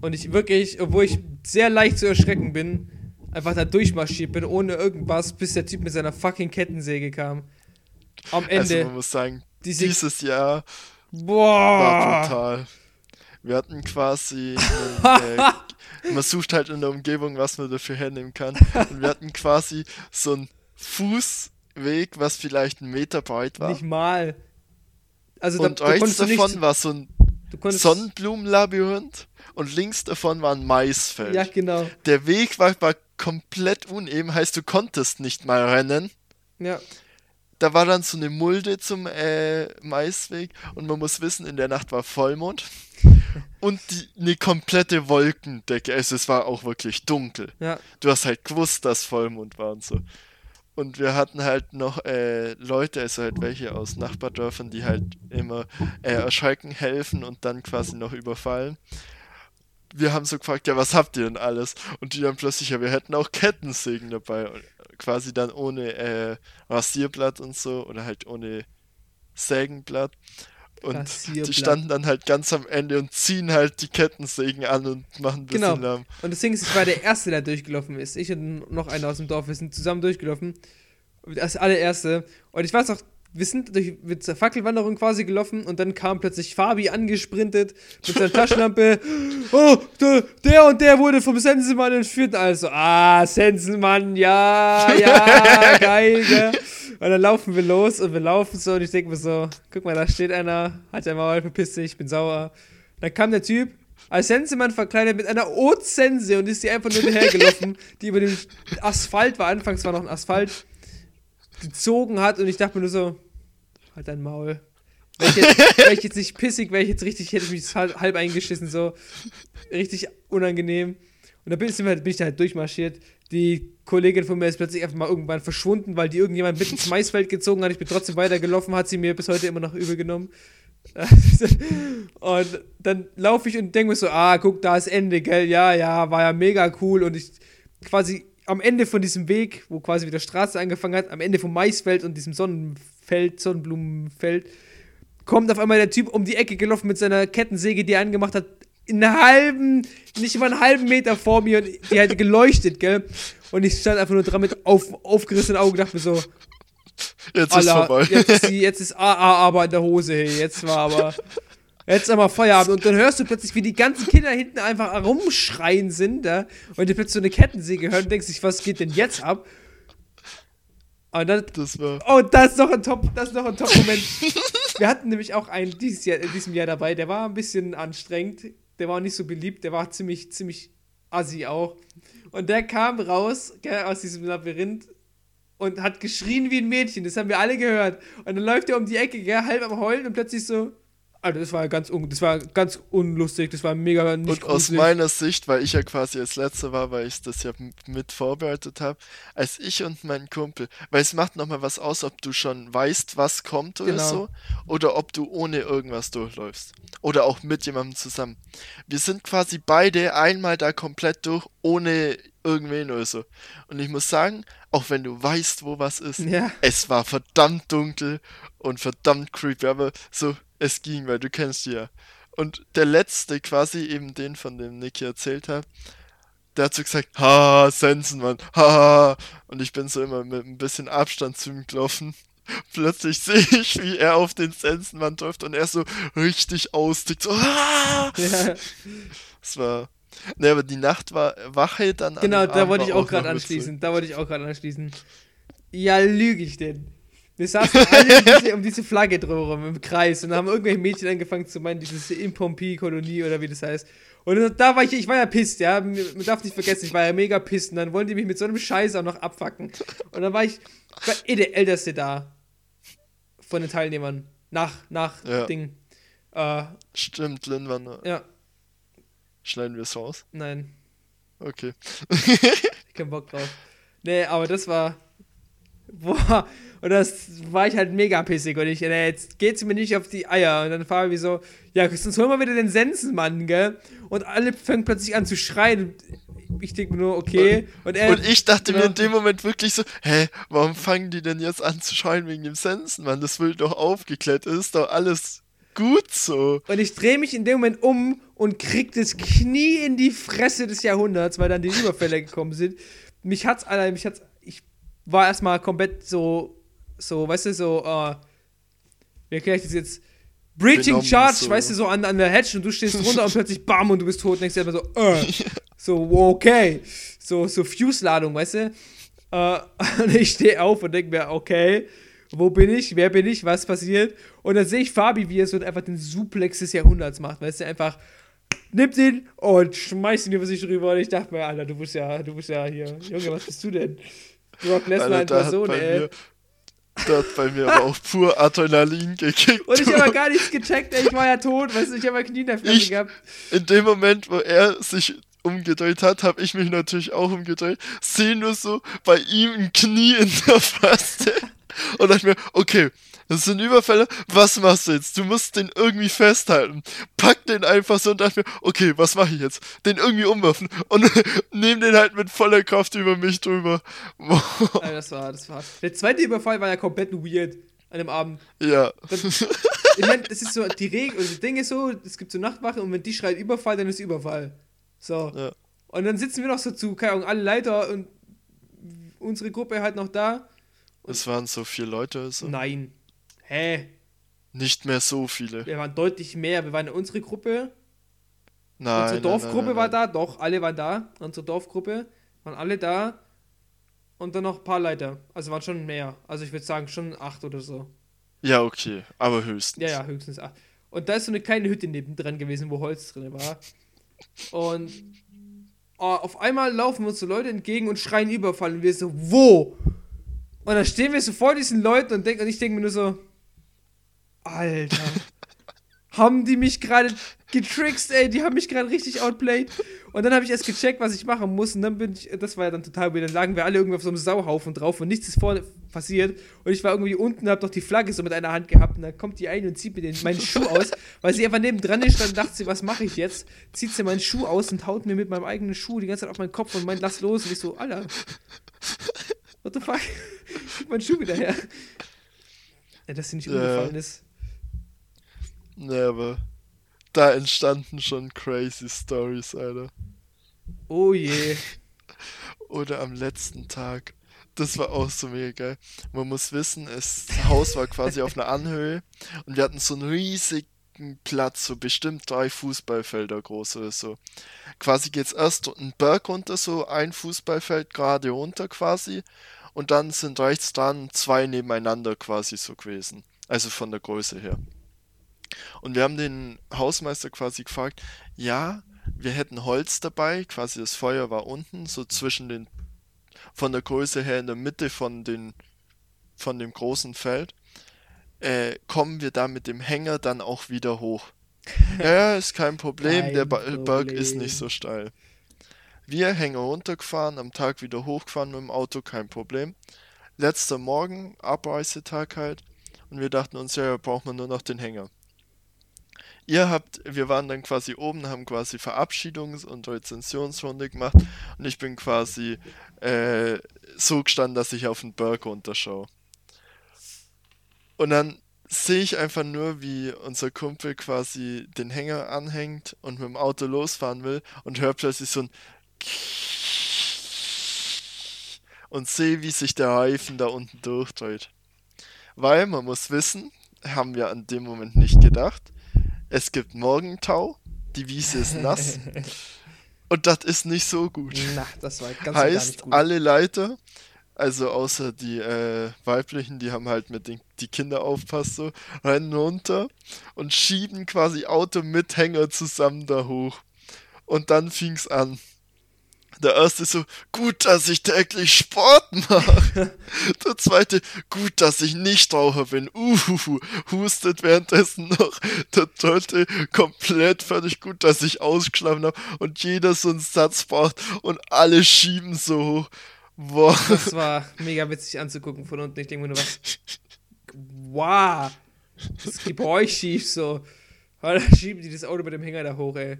Speaker 2: Und ich wirklich, obwohl ich sehr leicht zu erschrecken bin, einfach da durchmarschiert bin, ohne irgendwas, bis der Typ mit seiner fucking Kettensäge kam. Am
Speaker 1: Also
Speaker 2: Ende.
Speaker 1: man muss sagen,
Speaker 2: diese,
Speaker 1: dieses Jahr war
Speaker 2: boah!
Speaker 1: brutal. Wir hatten quasi, einen, äh, man sucht halt in der Umgebung, was man dafür hernehmen kann. Und wir hatten quasi so einen Fußweg, was vielleicht einen Meter breit war.
Speaker 2: Nicht mal. Also
Speaker 1: und
Speaker 2: da, da
Speaker 1: rechts davon
Speaker 2: nicht,
Speaker 1: war so ein Sonnenblumenlabyrinth und links davon war ein Maisfeld.
Speaker 2: Ja, genau.
Speaker 1: Der Weg war, war komplett uneben, heißt du konntest nicht mal rennen.
Speaker 2: Ja.
Speaker 1: Da war dann so eine Mulde zum äh, Maisweg und man muss wissen, in der Nacht war Vollmond und die, eine komplette Wolkendecke. Also es war auch wirklich dunkel.
Speaker 2: Ja.
Speaker 1: Du hast halt gewusst, dass Vollmond war und so. Und wir hatten halt noch äh, Leute, also halt welche aus Nachbardörfern, die halt immer äh, erschrecken, helfen und dann quasi noch überfallen. Wir haben so gefragt, ja, was habt ihr denn alles? Und die dann plötzlich, ja, wir hätten auch Kettensägen dabei. Und quasi dann ohne äh, Rasierblatt und so oder halt ohne Sägenblatt. Und die standen dann halt ganz am Ende und ziehen halt die Kettensägen an und machen ein bisschen
Speaker 2: Genau.
Speaker 1: Lärm.
Speaker 2: Und das Ding ist, ich war der Erste, der durchgelaufen ist. Ich und noch einer aus dem Dorf, wir sind zusammen durchgelaufen. Das allererste. Und ich weiß noch, wir sind durch mit der Fackelwanderung quasi gelaufen und dann kam plötzlich Fabi angesprintet mit seiner Taschenlampe. Oh, der, und der wurde vom Sensenmann entführt. Also, ah, Sensenmann, ja, ja, geil, gell? Und dann laufen wir los und wir laufen so und ich denke mir so, guck mal, da steht einer, hat der Maul, verpiss dich, ich bin sauer. Dann kam der Typ, als Sensemann verkleidet mit einer Ozense und ist die einfach nur hinterhergelaufen, die über dem Asphalt war, anfangs war noch ein Asphalt, gezogen hat und ich dachte mir nur so, halt dein Maul. Wäre ich, jetzt, wär ich jetzt nicht pissig, wäre ich jetzt richtig, hätte ich mich halb, eingeschissen, so richtig unangenehm. Und da bin ich, bin ich da halt durchmarschiert. Die Kollegin von mir ist plötzlich einfach mal irgendwann verschwunden, weil die irgendjemand mit ins Maisfeld gezogen hat. Ich bin trotzdem weitergelaufen, hat sie mir bis heute immer noch übel genommen. und dann laufe ich und denke mir so, ah, guck, da ist Ende, gell? Ja, ja, war ja mega cool. Und ich quasi am Ende von diesem Weg, wo quasi wieder Straße angefangen hat, am Ende vom Maisfeld und diesem Sonnenfeld, Sonnenblumenfeld, kommt auf einmal der Typ um die Ecke gelaufen mit seiner Kettensäge, die er angemacht hat, in einer halben, nicht mal einen halben Meter vor mir und die hat geleuchtet, gell? Und ich stand einfach nur dran mit auf, aufgerissenen Augen, dachte mir so,
Speaker 1: Jetzt ist
Speaker 2: Alter,
Speaker 1: vorbei.
Speaker 2: jetzt ist, die, jetzt ist AA aber in der Hose, hey, jetzt war aber, jetzt aber Feierabend. Und dann hörst du plötzlich, wie die ganzen Kinder hinten einfach rumschreien sind, da, und du plötzlich so eine Kettensäge hörst und denkst dich, was geht denn jetzt ab? Und dann,
Speaker 1: Das war.
Speaker 2: Oh, das ist noch ein Top, das ist noch ein Top-Moment. Wir hatten nämlich auch einen dieses Jahr, in diesem Jahr dabei, der war ein bisschen anstrengend, der war nicht so beliebt, der war ziemlich, ziemlich assi auch. Und der kam raus, gell, aus diesem Labyrinth und hat geschrien wie ein Mädchen, das haben wir alle gehört. Und dann läuft er um die Ecke, gell, halb am Heulen und plötzlich so. Alter, das war ganz, un das war ganz unlustig, das war mega nicht
Speaker 1: Und aus
Speaker 2: gruselig.
Speaker 1: meiner Sicht, weil ich ja quasi als Letzter war, weil ich das ja mit vorbereitet habe, als ich und mein Kumpel, weil es macht nochmal was aus, ob du schon weißt, was kommt oder
Speaker 2: Genau.
Speaker 1: so, oder ob du ohne irgendwas durchläufst. Oder auch mit jemandem zusammen. Wir sind quasi beide einmal da komplett durch, ohne irgendwen oder so. Und ich muss sagen, auch wenn du weißt, wo was ist,
Speaker 2: Ja.
Speaker 1: es war verdammt dunkel und verdammt creepy, aber so, es ging, weil du kennst die ja. Und der letzte, quasi eben den, von dem Niki erzählt hat, der hat so gesagt, ha, Sensenmann, ha. Und ich bin so immer mit ein bisschen Abstand zu ihm gelaufen. Plötzlich sehe ich, wie er auf den Sensenmann läuft und er so richtig austickt, so, ha.
Speaker 2: ja.
Speaker 1: Das war, ne, aber die Nacht war Wache dann an
Speaker 2: Genau, da wollte ich
Speaker 1: war
Speaker 2: auch gerade anschließen. Da wollte ich auch gerade anschließen. Ja, lüge ich denn? Wir saßen alle um diese, um diese Flagge drumherum im Kreis und haben irgendwelche Mädchen angefangen zu meinen, dieses Impompi-Kolonie oder wie das heißt. Und da war ich, ich war ja pisst, ja. Man darf nicht vergessen, ich war ja mega pisst. Und dann wollten die mich mit so einem Scheiß auch noch abfacken. Und dann war ich, ich war eh der Älteste da. Von den Teilnehmern. Nach, nach
Speaker 1: Ja.
Speaker 2: Ding. Äh,
Speaker 1: Stimmt, Lin
Speaker 2: ja,
Speaker 1: Schneiden wir es raus?
Speaker 2: nein.
Speaker 1: Okay.
Speaker 2: Ich keinen Bock drauf. Nee, aber das war. Boah, und das war ich halt mega pissig und ich, nee, jetzt geht's mir nicht auf die Eier. Und dann fahren wir so, ja, sonst holen wir wieder den Sensenmann, gell? Und alle fangen plötzlich an zu schreien. Ich denke mir nur, okay. Und er.
Speaker 1: Und ich dachte mir
Speaker 2: genau.
Speaker 1: in dem Moment wirklich so, hä, warum fangen die denn jetzt an zu schreien wegen dem Sensenmann? Das wird doch aufgeklärt, ist doch alles gut so.
Speaker 2: Und ich drehe mich in dem Moment um und krieg das Knie in die Fresse des Jahrhunderts, weil dann die Überfälle gekommen sind. Mich hat's, Alter, mich hat's, ich war erstmal komplett so, so, weißt du, so, äh, wie erkläre ich das jetzt? Breaching Charge,
Speaker 1: so.
Speaker 2: weißt du, so an, an der Hedge und du stehst runter und plötzlich bam und du bist tot und denkst dir einfach so, äh, so, okay, so, so Fuse-Ladung, weißt du? Äh, und ich stehe auf und denke mir, okay, wo bin ich, wer bin ich, was passiert? Und dann sehe ich Fabi, wie er so einfach den Suplex des Jahrhunderts macht, weißt du, einfach nimmt ihn und schmeißt ihn über sich rüber. Und ich dachte mir, Alter, du bist ja, du bist ja hier. Junge, was bist du denn? Brock Lesnar in Person, ey.
Speaker 1: Mir, da hat bei mir aber auch pur Adrenalin gekickt.
Speaker 2: Und ich habe gar nichts gecheckt, ey. Ich war ja tot, weißt du, ich habe Knie in der Fresse gehabt.
Speaker 1: In dem Moment, wo er sich umgedreht hat, habe ich mich natürlich auch umgedreht. Sehe nur so bei ihm ein Knie in der Fresse. Und dachte mir, okay, das sind Überfälle, was machst du jetzt? Du musst den irgendwie festhalten. Pack den einfach so und dachte mir, okay, was mache ich jetzt? Den irgendwie umwerfen und nehm den halt mit voller Kraft über mich drüber.
Speaker 2: ja, das war, das war. Der zweite Überfall war ja komplett weird an dem Abend.
Speaker 1: Ja.
Speaker 2: Das, ich meine, das ist so, die Regel, also das Ding ist so, es gibt so Nachtwache und wenn die schreit Überfall, dann ist Überfall. So. Ja. Und dann sitzen wir noch so zu, keine Ahnung, alle Leiter und unsere Gruppe halt noch da.
Speaker 1: Es waren so viele Leute. Also.
Speaker 2: Nein. Hä?
Speaker 1: Nicht mehr so viele.
Speaker 2: Wir waren deutlich mehr. Wir waren in unsere Gruppe.
Speaker 1: Nein.
Speaker 2: Unsere Dorfgruppe nein, nein, nein, war da, doch, alle waren da. Unsere Dorfgruppe waren alle da. Und dann noch ein paar Leiter. Also waren schon mehr. Also ich würde sagen schon acht oder so.
Speaker 1: Ja, okay. Aber höchstens.
Speaker 2: Ja, ja, höchstens acht. Und da ist so eine kleine Hütte nebendran gewesen, wo Holz drin war. Und oh, auf einmal laufen uns so Leute entgegen und schreien Überfall. Und wir so, wo? Und dann stehen wir so vor diesen Leuten und, denk, und ich denke mir nur so, Alter. haben die mich gerade getrickst, ey, die haben mich gerade richtig outplayed. Und dann habe ich erst gecheckt, was ich machen muss. Und dann bin ich, das war ja dann total weird. Dann lagen wir alle irgendwie auf so einem Sauhaufen drauf und nichts ist vorne passiert. Und ich war irgendwie unten, hab doch die Flagge so mit einer Hand gehabt. Und dann kommt die ein und zieht mir den, meinen Schuh aus, weil sie einfach neben dran ist. Dann dachte sie, was mache ich jetzt? Zieht sie meinen Schuh aus und haut mir mit meinem eigenen Schuh die ganze Zeit auf meinen Kopf und meint, lass los. Und ich so, Alter, what the fuck? Gib meinen Schuh wieder her. Ja, dass sie nicht umgefallen ist.
Speaker 1: Ne, aber da entstanden schon crazy Stories, Alter.
Speaker 2: Oh je.
Speaker 1: Oder am letzten Tag. Das war auch so mega geil. Man muss wissen, das Haus war quasi auf einer Anhöhe und wir hatten so einen riesigen Platz, so bestimmt drei Fußballfelder groß oder so. Quasi geht's erst einen Berg runter, so ein Fußballfeld gerade runter quasi und dann sind rechts dran zwei nebeneinander quasi so gewesen. Also von der Größe her. Und wir haben den Hausmeister quasi gefragt, ja, wir hätten Holz dabei, quasi das Feuer war unten, so zwischen den, von der Größe her in der Mitte von den, von dem großen Feld. Äh, kommen wir da mit dem Hänger dann auch wieder hoch? ja, ist kein Problem, kein der ba Problem. Berg ist nicht so steil. Wir Hänger runtergefahren, am Tag wieder hochgefahren mit dem Auto, kein Problem. Letzter Morgen, Abreisetag halt, und wir dachten uns, ja, braucht man nur noch den Hänger ihr habt, wir waren dann quasi oben, haben quasi Verabschiedungs- und Rezensionsrunde gemacht und ich bin quasi äh, so gestanden, dass ich auf den Berg runterschaue. Und dann sehe ich einfach nur, wie unser Kumpel quasi den Hänger anhängt und mit dem Auto losfahren will und höre plötzlich so ein und sehe, wie sich der Reifen da unten durchdreht. Weil man muss wissen, haben wir an dem Moment nicht gedacht, es gibt Morgentau, die Wiese ist nass. und das ist nicht so gut.
Speaker 2: Na, das war ganz
Speaker 1: Heißt, gut. alle Leiter, also außer die äh, weiblichen, die haben halt mit den die Kinder aufpasst, so, rennen runter und schieben quasi Auto mit Hänger zusammen da hoch. Und dann fing's an. Der erste so, gut, dass ich täglich Sport mache. Der zweite, gut, dass ich nicht Raucher bin. Uhuhu, hustet währenddessen noch. Der dritte, komplett völlig gut, dass ich ausgeschlafen habe und jeder so einen Satz braucht und alle schieben so hoch.
Speaker 2: Boah. Das war mega witzig anzugucken von unten. Ich denke mir nur was. Wow. Das euch schief so. Da schieben die das Auto mit dem Hänger da hoch, ey.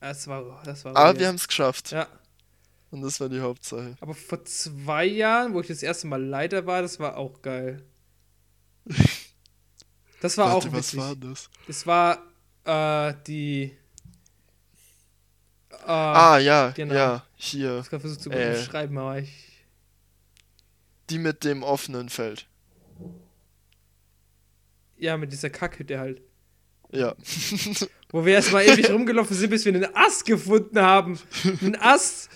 Speaker 2: Das war, das war
Speaker 1: Aber wir haben es geschafft.
Speaker 2: Ja.
Speaker 1: Und das war die Hauptsache.
Speaker 2: Aber vor zwei Jahren, wo ich das erste Mal Leiter war, das war auch geil. Das war Warte, auch witzig. Was war das? Das war äh, die.
Speaker 1: Äh, ah, ja, genau. ja, hier.
Speaker 2: Ich habe versucht zu äh, beschreiben, aber ich.
Speaker 1: Die mit dem offenen Feld.
Speaker 2: Ja, mit dieser Kackhütte halt.
Speaker 1: Ja.
Speaker 2: Wo wir erstmal ewig rumgelaufen sind, bis wir einen Ast gefunden haben. Einen Ast.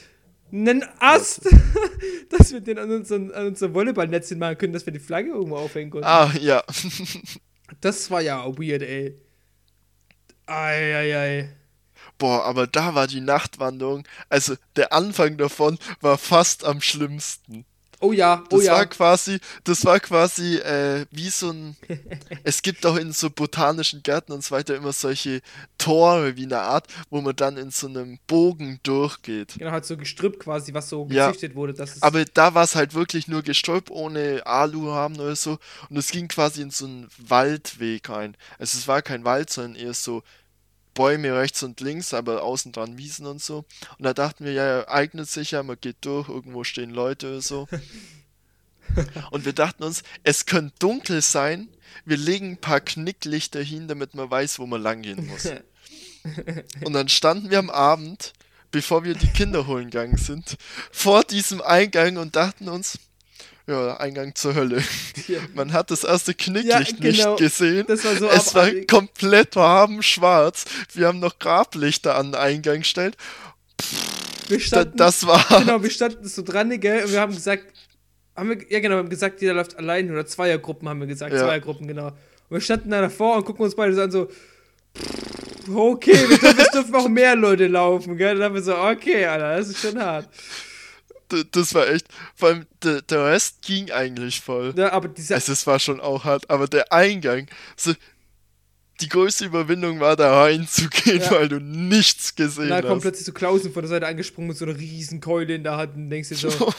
Speaker 2: Einen Ast, dass wir den an, unseren, an unser Volleyballnetzchen machen können, dass wir die Flagge irgendwo aufhängen konnten.
Speaker 1: Ah, ja.
Speaker 2: das war ja weird, ey. Eieiei.
Speaker 1: Boah, aber da war die Nachtwanderung, also der Anfang davon war fast am schlimmsten.
Speaker 2: Oh ja, oh
Speaker 1: Das
Speaker 2: ja.
Speaker 1: war quasi, das war quasi äh, wie so ein. Es gibt auch in so botanischen Gärten und so weiter immer solche Tore wie eine Art, wo man dann in so einem Bogen durchgeht.
Speaker 2: Genau, halt so Gestrüpp quasi, was so
Speaker 1: Ja.
Speaker 2: gezüchtet wurde. Das ist
Speaker 1: Aber da war es halt wirklich nur Gestrüpp ohne Aluhaben oder so. Und es ging quasi in so einen Waldweg rein. Also es war kein Wald, sondern eher so Bäume rechts und links, aber außen dran Wiesen und so. Und da dachten wir, ja, eignet sich ja, man geht durch, irgendwo stehen Leute oder so. Und wir dachten uns, es könnte dunkel sein, wir legen ein paar Knicklichter hin, damit man weiß, wo man lang gehen muss. Und dann standen wir am Abend, bevor wir die Kinder holen gegangen sind, vor diesem Eingang und dachten uns, ja, Eingang zur Hölle.
Speaker 2: Ja.
Speaker 1: Man hat das erste Knicklicht
Speaker 2: genau.
Speaker 1: nicht gesehen.
Speaker 2: Das war so
Speaker 1: es war komplett schwarz. Wir haben noch Grablichter an den Eingang gestellt.
Speaker 2: wir
Speaker 1: Da,
Speaker 2: standen,
Speaker 1: das war.
Speaker 2: genau, wir standen so dran, gell, und wir haben gesagt, haben wir, ja genau, wir haben gesagt, jeder läuft allein oder Zweiergruppen, haben wir gesagt,
Speaker 1: Ja.
Speaker 2: Zweiergruppen, genau. Und wir standen da davor und gucken uns beide so an, so, okay, wir dürfen, es dürfen auch mehr Leute laufen, gell, dann haben wir so, okay, Alter, das ist schon hart.
Speaker 1: Das war echt. Vor allem der, der Rest ging eigentlich voll.
Speaker 2: Ja, aber dieser,
Speaker 1: Also es war schon auch hart, aber der Eingang, so, die größte Überwindung war da reinzugehen,
Speaker 2: Ja.
Speaker 1: weil du nichts gesehen
Speaker 2: da kommt
Speaker 1: hast.
Speaker 2: plötzlich so Klausen von der Seite angesprungen mit so einer riesen Keule in der Hand und denkst dir so,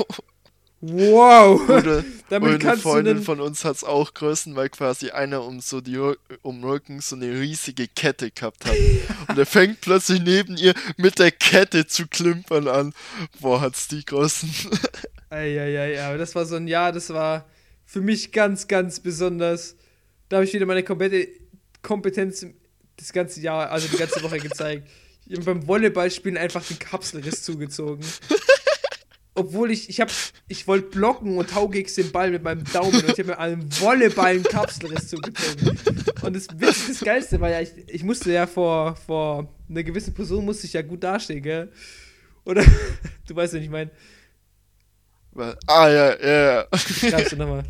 Speaker 2: wow,
Speaker 1: Oder,
Speaker 2: damit
Speaker 1: eine Freundin von uns hat es auch gerissen, weil quasi einer um so die um Rücken so eine riesige Kette gehabt hat. Und er fängt plötzlich neben ihr mit der Kette zu klimpern an. Boah, hat's die gerissen.
Speaker 2: Eieiei, aber das war so ein Jahr, das war für mich ganz, ganz besonders. Da habe ich wieder meine komplette Kompetenz das ganze Jahr, also die ganze Woche gezeigt. Ich habe beim Volleyballspielen einfach den Kapselriss zugezogen. Obwohl ich, ich habe, ich wollte blocken und hau gegen den Ball mit meinem Daumen und ich habe mir einen Volleyball einen Kapselriss zugezogen. Und das, Witz- das Geilste war ja, ich, ich musste ja vor, vor einer gewissen Person musste ich ja gut dastehen, gell? Oder, du weißt ja nicht, ich meine,
Speaker 1: ah, ja, ja, ja.
Speaker 2: Du nochmal.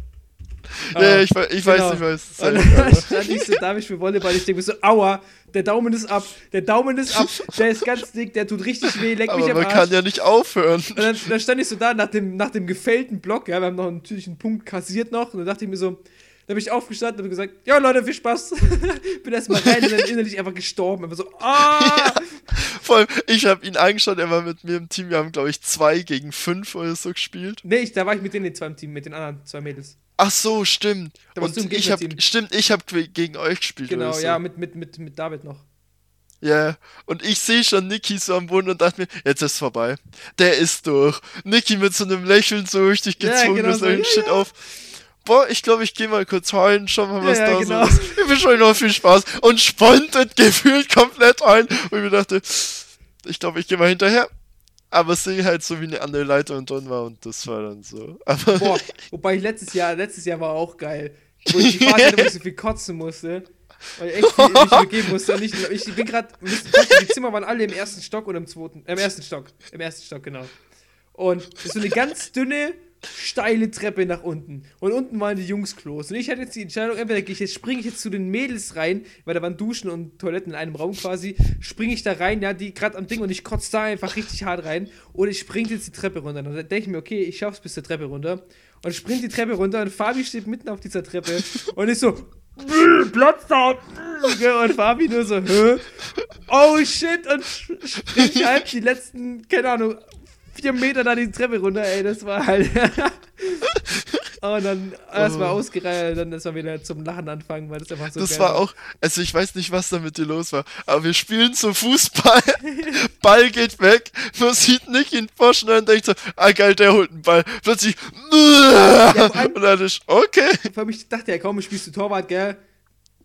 Speaker 1: Ja, ja, ich, ich weiß
Speaker 2: genau.
Speaker 1: nicht, was es
Speaker 2: Und
Speaker 1: sein
Speaker 2: dann stand ich so da mich für Volleyball. Ich denke mir so, aua, der Daumen ist ab, der Daumen ist ab, der ist ganz dick, der tut richtig weh, leck mich
Speaker 1: Aber
Speaker 2: am
Speaker 1: man
Speaker 2: Arsch.
Speaker 1: kann ja nicht aufhören.
Speaker 2: Und dann, dann stand ich so da nach dem, nach dem gefällten Block, ja, wir haben noch natürlich einen Punkt kassiert noch. Und dann dachte ich mir so, dann bin ich aufgestanden und gesagt, ja Leute, viel Spaß. bin erstmal rein und dann innerlich einfach gestorben. Einfach so, ah!
Speaker 1: Vor allem, ich habe ihn angeschaut, er war mit mir im Team. Wir haben, glaube ich, zwei gegen fünf oder so gespielt.
Speaker 2: Nee, ich, da war ich mit denen zwei im Team, mit den anderen zwei Mädels.
Speaker 1: Ach so, stimmt.
Speaker 2: Da
Speaker 1: Und ich habe,
Speaker 2: Gegnerteam.
Speaker 1: stimmt, ich habe gegen euch gespielt.
Speaker 2: Genau,
Speaker 1: so.
Speaker 2: ja, mit, mit, mit, mit David noch.
Speaker 1: Ja, und ich sehe schon Niki so am Boden und dachte mir, jetzt ist vorbei. Der ist durch. Niki mit so einem Lächeln so richtig
Speaker 2: Ja,
Speaker 1: gezwungen,
Speaker 2: genau
Speaker 1: so
Speaker 2: ja,
Speaker 1: Shit
Speaker 2: ja.
Speaker 1: auf. Boah, ich glaube, ich gehe mal kurz heulen, schau mal,
Speaker 2: Ja,
Speaker 1: was
Speaker 2: ja,
Speaker 1: da
Speaker 2: genau.
Speaker 1: so ist. Ich wünsche euch noch viel Spaß. Und spontet gefühlt komplett ein. Und ich mir dachte, ich glaube, ich gehe mal hinterher. Aber sehe halt so, wie eine andere Leiterin drin war und das war dann so. Aber
Speaker 2: Boah, wobei ich letztes Jahr, letztes Jahr war auch geil. Wo ich die Phase hatte, wo ich so viel kotzen musste. Weil ich echt viel mich übergeben musste. Und ich, ich bin gerade, die Zimmer waren alle im ersten Stock oder im zweiten, äh, im ersten Stock. Im ersten Stock, genau. Und so eine ganz dünne, steile Treppe nach unten. Und unten waren die Jungsklos. Und ich hatte jetzt die Entscheidung, entweder gehe ich jetzt, springe ich jetzt zu den Mädels rein, weil da waren Duschen und Toiletten in einem Raum quasi, springe ich da rein, ja, die gerade am Ding und ich kotze da einfach richtig hart rein. Oder ich springe jetzt die Treppe runter. Und dann denke ich mir, okay, ich schaff's bis zur Treppe runter. Und springe die Treppe runter und Fabi steht mitten auf dieser Treppe und ich so, Platz da! Und Fabi nur so, hä? Oh shit! Und springt halt die letzten, keine Ahnung, vier Meter da die Treppe runter, ey, das war halt. Und dann erstmal
Speaker 1: Oh.
Speaker 2: ausgereiht, dann erstmal wieder zum Lachen anfangen, weil das einfach so
Speaker 1: das
Speaker 2: geil
Speaker 1: war auch, also ich weiß nicht, was da mit dir los war, aber wir spielen so Fußball, Ball geht weg, man sieht nicht ihn forschen und denkt so, ah geil, der holt einen Ball. Plötzlich,
Speaker 2: vor allem-
Speaker 1: und dann ist, okay.
Speaker 2: Vor allem, ich dachte ja, kaum spielst du Torwart, gell?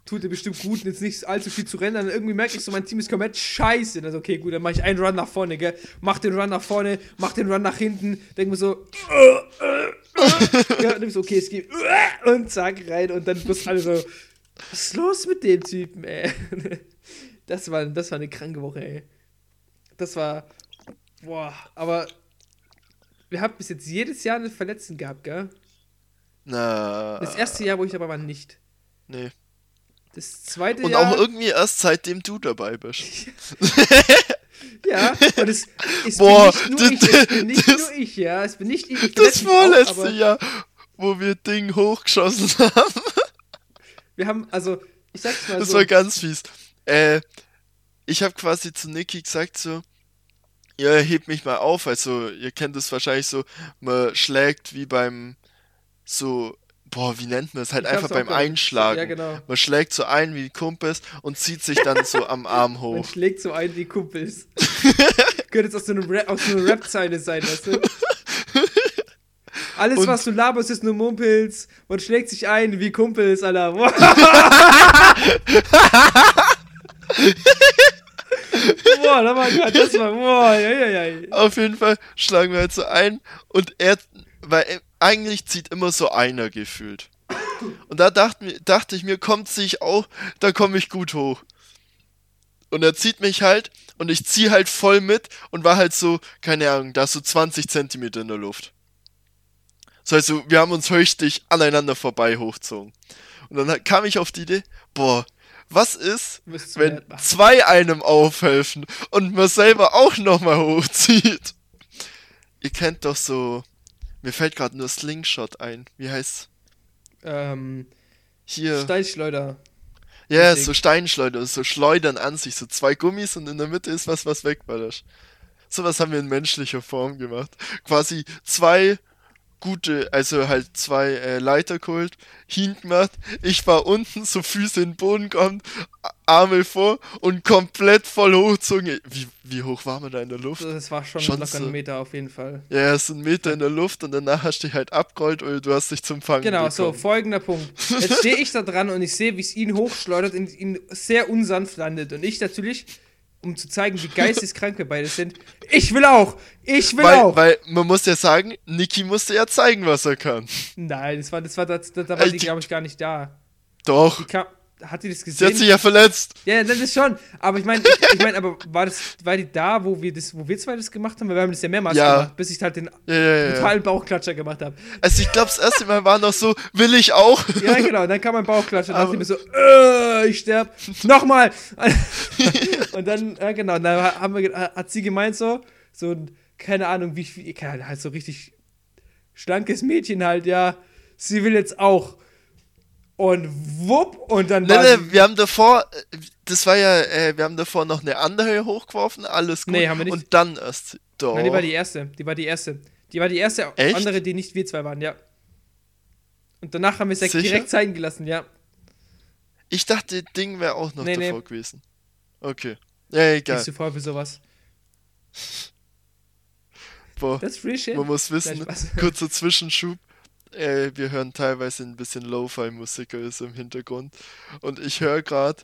Speaker 2: Tut dir bestimmt gut, jetzt nicht allzu viel zu rennen. Dann irgendwie merke ich so, mein Team ist komplett scheiße. Dann so, okay, gut, dann mache ich einen Run nach vorne, gell? Mach den Run nach vorne, mach den Run nach hinten. Denk mir so, äh, äh, äh. ja, und dann so, okay, es geht, äh, und zack, rein. Und dann bloß alle so, was ist los mit dem Typen, ey? Das war, das war eine kranke Woche, ey. Das war, boah, aber wir haben bis jetzt jedes Jahr einen Verletzten gehabt, gell?
Speaker 1: Na.
Speaker 2: Das erste Jahr, wo ich dabei war, nicht.
Speaker 1: Nee.
Speaker 2: Das zweite
Speaker 1: Und
Speaker 2: Jahr.
Speaker 1: auch irgendwie erst seitdem du dabei bist.
Speaker 2: ja, und es, es
Speaker 1: Boah,
Speaker 2: bin nicht nur
Speaker 1: das-
Speaker 2: ich, es bin nicht
Speaker 1: das-
Speaker 2: nur ich, ja. Es bin nicht ich. ich
Speaker 1: Das
Speaker 2: auch,
Speaker 1: vorletzte
Speaker 2: aber
Speaker 1: Jahr, wo wir Ding hochgeschossen haben.
Speaker 2: Wir haben, also, ich sag's mal
Speaker 1: Das
Speaker 2: so.
Speaker 1: war ganz fies. Äh, ich habe quasi zu Niki gesagt so, ja, hebt mich mal auf. Also, ihr kennt es wahrscheinlich so, man schlägt wie beim so, boah, wie nennt man es? Halt
Speaker 2: Ich
Speaker 1: einfach beim. Einschlagen.
Speaker 2: Ja, genau.
Speaker 1: Man schlägt so ein wie Kumpels und zieht sich dann so am Arm
Speaker 2: Man
Speaker 1: hoch.
Speaker 2: schlägt so ein wie Kumpels. Könnte jetzt aus so, einem Ra aus so einer Rap-Zeile sein, weißt du? Alles,
Speaker 1: Und-
Speaker 2: was du laberst, ist nur Mumpels. Man schlägt sich ein wie Kumpels, Alter. Boah. da war grad, das war, boah, ja, ja, ja.
Speaker 1: Auf jeden Fall schlagen wir halt so ein und er, weil er, eigentlich zieht immer so einer gefühlt. Und da dachte, mir- dachte ich mir, kommt sich auch, da komme ich gut hoch. Und er zieht mich halt und ich ziehe halt voll mit und war halt so, keine Ahnung, da so 20 Zentimeter in der Luft. So, also, wir haben uns höchstlich aneinander vorbei hochgezogen. Und dann kam ich auf die Idee, boah, was ist, wenn zwei einem aufhelfen und man selber auch nochmal hochzieht. Ihr kennt doch so. Mir fällt gerade nur Slingshot ein. Wie heißt
Speaker 2: Ähm,
Speaker 1: hier?
Speaker 2: Steinschleuder.
Speaker 1: Ja,
Speaker 2: richtig.
Speaker 1: so Steinschleuder, so Schleudern an sich, so zwei Gummis und in der Mitte ist was, was wegballert. Sowas haben wir in menschlicher Form gemacht. Quasi zwei gute, also halt zwei äh, Leiter geholt, hingemacht. Ich war unten, so Füße in den Boden kommt, Arme vor und komplett voll hochgezogen. Wie, wie hoch war man da in der Luft?
Speaker 2: Das war schon,
Speaker 1: Schon
Speaker 2: locker
Speaker 1: so.
Speaker 2: ein Meter auf jeden Fall.
Speaker 1: Ja, es sind einen Meter in der Luft und danach hast du dich halt abgerollt oder du hast dich zum Fangen
Speaker 2: Genau, so,
Speaker 1: bekommen.
Speaker 2: folgender Punkt. Jetzt stehe ich da dran und ich sehe, wie es ihn hochschleudert und ihn sehr unsanft landet. Und ich natürlich, um zu zeigen, wie geisteskrank wir beide sind, ich will auch! Ich will
Speaker 1: Weil,
Speaker 2: auch!
Speaker 1: weil man muss ja sagen, Niki musste ja zeigen, was er kann.
Speaker 2: Nein, das war, das war, das, da, da war die- glaube ich, gar nicht da.
Speaker 1: Doch,
Speaker 2: Die kam, hat die das
Speaker 1: sie hat
Speaker 2: gesehen?
Speaker 1: sich ja verletzt.
Speaker 2: Ja, das ist schon. Aber ich meine, ich, ich mein, aber war das, war die da, wo wir das, wo wir zwei das gemacht haben? Weil wir haben das ja mehrmals
Speaker 1: Ja.
Speaker 2: gemacht, bis ich halt den
Speaker 1: Ja, ja,
Speaker 2: totalen Bauchklatscher gemacht habe.
Speaker 1: Also ich glaube, das erste Mal war noch so, will ich auch.
Speaker 2: Ja, genau. Dann kam mein Bauchklatscher dachte ich mir so, äh, ich sterb. Nochmal. und dann, ja, genau. Dann haben wir, hat sie gemeint so, so, ein, keine Ahnung, wie viel, halt so richtig schlankes Mädchen halt, ja. Sie will jetzt auch. Und wupp, und dann
Speaker 1: Nee, nee, wir haben davor, äh, das war ja, äh, wir haben davor noch eine andere hochgeworfen, alles gut.
Speaker 2: Nee, haben wir nicht.
Speaker 1: Und dann erst, doch.
Speaker 2: Nein, die war die erste. Die war die erste. Die war die erste
Speaker 1: Echt?
Speaker 2: andere, die nicht wir zwei waren, ja. Und danach haben wir es direkt zeigen gelassen, ja.
Speaker 1: Ich dachte, Ding wäre auch noch
Speaker 2: Nee, nee.
Speaker 1: davor gewesen. Okay. Ja, egal.
Speaker 2: Bist du voll für sowas?
Speaker 1: Boah,
Speaker 2: Das ist free shit.
Speaker 1: man muss wissen, kurzer Zwischenschub. Äh, wir hören teilweise ein bisschen Lo-Fi-Musik ist im Hintergrund. Und ich höre gerade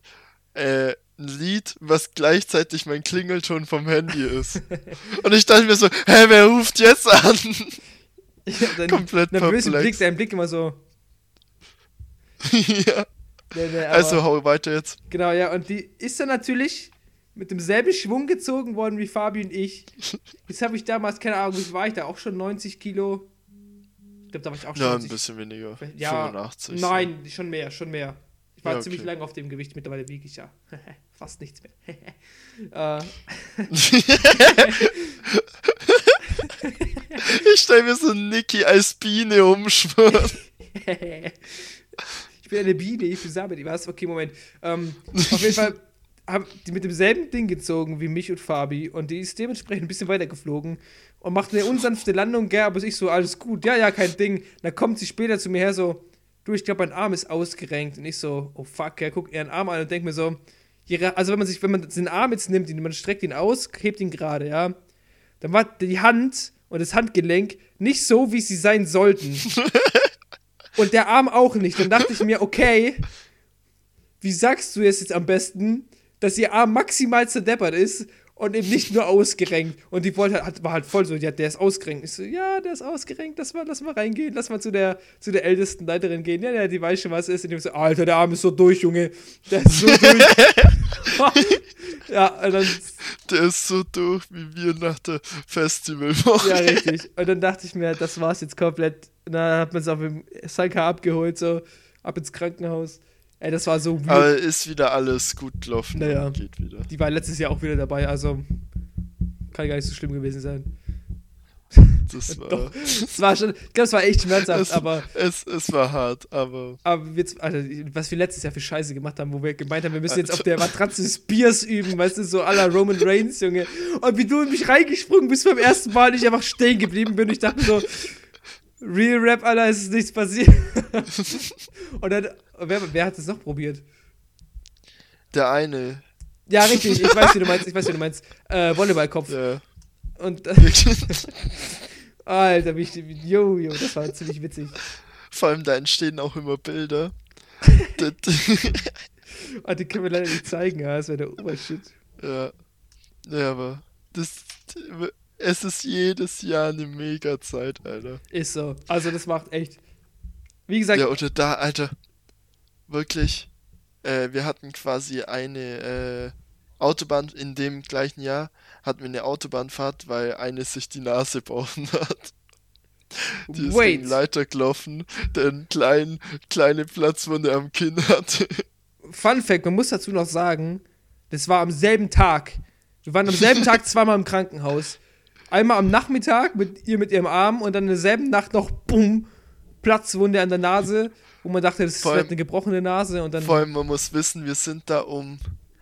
Speaker 1: äh, ein Lied, was gleichzeitig mein Klingelton vom Handy ist. Und ich dachte mir so, hä, wer ruft jetzt an?
Speaker 2: Ja, dein
Speaker 1: Komplett
Speaker 2: nervösen
Speaker 1: perplex.
Speaker 2: Blick, dein Blick immer so.
Speaker 1: ja.
Speaker 2: Nee, nee,
Speaker 1: Also hau weiter jetzt.
Speaker 2: Genau, ja, und die ist dann natürlich mit demselben Schwung gezogen worden wie Fabi und ich. Jetzt habe ich damals, keine Ahnung, wie war ich da? Auch schon 90 Kilo? Glaube, da war ich auch schon
Speaker 1: Ja, ein
Speaker 2: 90
Speaker 1: bisschen weniger.
Speaker 2: Ja,
Speaker 1: 85.
Speaker 2: Nein, schon mehr, schon mehr. Ich war
Speaker 1: Ja,
Speaker 2: ziemlich
Speaker 1: okay.
Speaker 2: lange auf dem Gewicht, mittlerweile wiege ich ja fast nichts mehr. äh,
Speaker 1: Ich stell mir so Niki als Biene umschwirren.
Speaker 2: ich bin eine Biene, ich bin Sabedi, was? Okay, Moment. Ähm, auf jeden Fall haben die mit demselben Ding gezogen wie mich und Fabi und die ist dementsprechend ein bisschen weiter geflogen und macht eine unsanfte Landung, gell, aber ich so, alles gut, ja, ja, kein Ding. Dann kommt sie später zu mir her so, du, ich glaube, mein Arm ist ausgerenkt und ich so, oh fuck, ja, guck ihren Arm an und denk mir so, also wenn man sich, wenn man den Arm jetzt nimmt, man streckt ihn aus, hebt ihn gerade, ja, dann war die Hand und das Handgelenk nicht so, wie sie sein sollten. und der Arm auch nicht. Dann dachte ich mir, okay, wie sagst du es jetzt am besten, dass ihr Arm maximal zerdeppert ist und eben nicht nur ausgerenkt. Und die wollte halt, war halt voll so, ja, der ist ausgerenkt. Ich so, ja, der ist ausgerenkt, lass mal, lass mal reingehen, lass mal zu der, zu der ältesten Leiterin gehen. Ja, ja, die weiß schon, was es ist. Und die so, Alter, der Arm ist so durch, Junge. Der ist so durch. ja, und dann
Speaker 1: Der ist so durch wie wir nach der Festivalwoche.
Speaker 2: Ja, richtig. Und dann dachte ich mir, das war's jetzt komplett. Und dann hat man es auf dem Sanka abgeholt, so ab ins Krankenhaus. Ey, das war so
Speaker 1: weird. Aber ist wieder alles gut gelaufen.
Speaker 2: Naja. Geht wieder. Die war letztes Jahr auch wieder dabei, also kann gar nicht so schlimm gewesen sein. Das war, Doch, das war schon, ich glaube, es war echt schmerzhaft,
Speaker 1: es,
Speaker 2: aber.
Speaker 1: Es, es war hart, aber.
Speaker 2: Aber jetzt, also, was wir letztes Jahr für Scheiße gemacht haben, wo wir gemeint haben, wir müssen jetzt auf der Matratze Spears üben, weißt du, so aller Roman Reigns, Junge. Und wie du in mich reingesprungen bist beim ersten Mal, ich einfach stehen geblieben bin. Ich dachte so, Real Rap, Alter, ist nichts passiert. Und dann, wer, wer hat das noch probiert?
Speaker 1: Der eine.
Speaker 2: Ja, richtig, ich weiß, wie du meinst, ich weiß, wie du meinst. Äh, Volleyballkopf. Ja. Und. Alter, wie ich. Jo, jo, das war ziemlich witzig.
Speaker 1: Vor allem da entstehen auch immer Bilder.
Speaker 2: ah, die können wir leider nicht zeigen, ja, das wäre der Obershit.
Speaker 1: Ja. Ja, aber das. Es ist jedes Jahr eine mega Zeit, Alter.
Speaker 2: Ist so. Also das macht echt. Wie gesagt.
Speaker 1: Ja, oder da, Alter. Wirklich. Äh, wir hatten quasi eine äh, Autobahn in dem gleichen Jahr hatten wir eine Autobahnfahrt, weil eine sich die Nase bauen hat. Die ist Wait. gegen Leiter gelaufen, der einen kleinen, kleine Platzwunde am Kinn hatte.
Speaker 2: Fun Fact, man muss dazu noch sagen, das war am selben Tag. Wir waren am selben Tag zweimal im Krankenhaus. Einmal am Nachmittag mit ihr mit ihrem Arm und dann in derselben Nacht noch, bumm, Platzwunde an der Nase, wo man dachte, das ist allem, eine gebrochene Nase und dann.
Speaker 1: Vor allem, man muss wissen, wir sind da um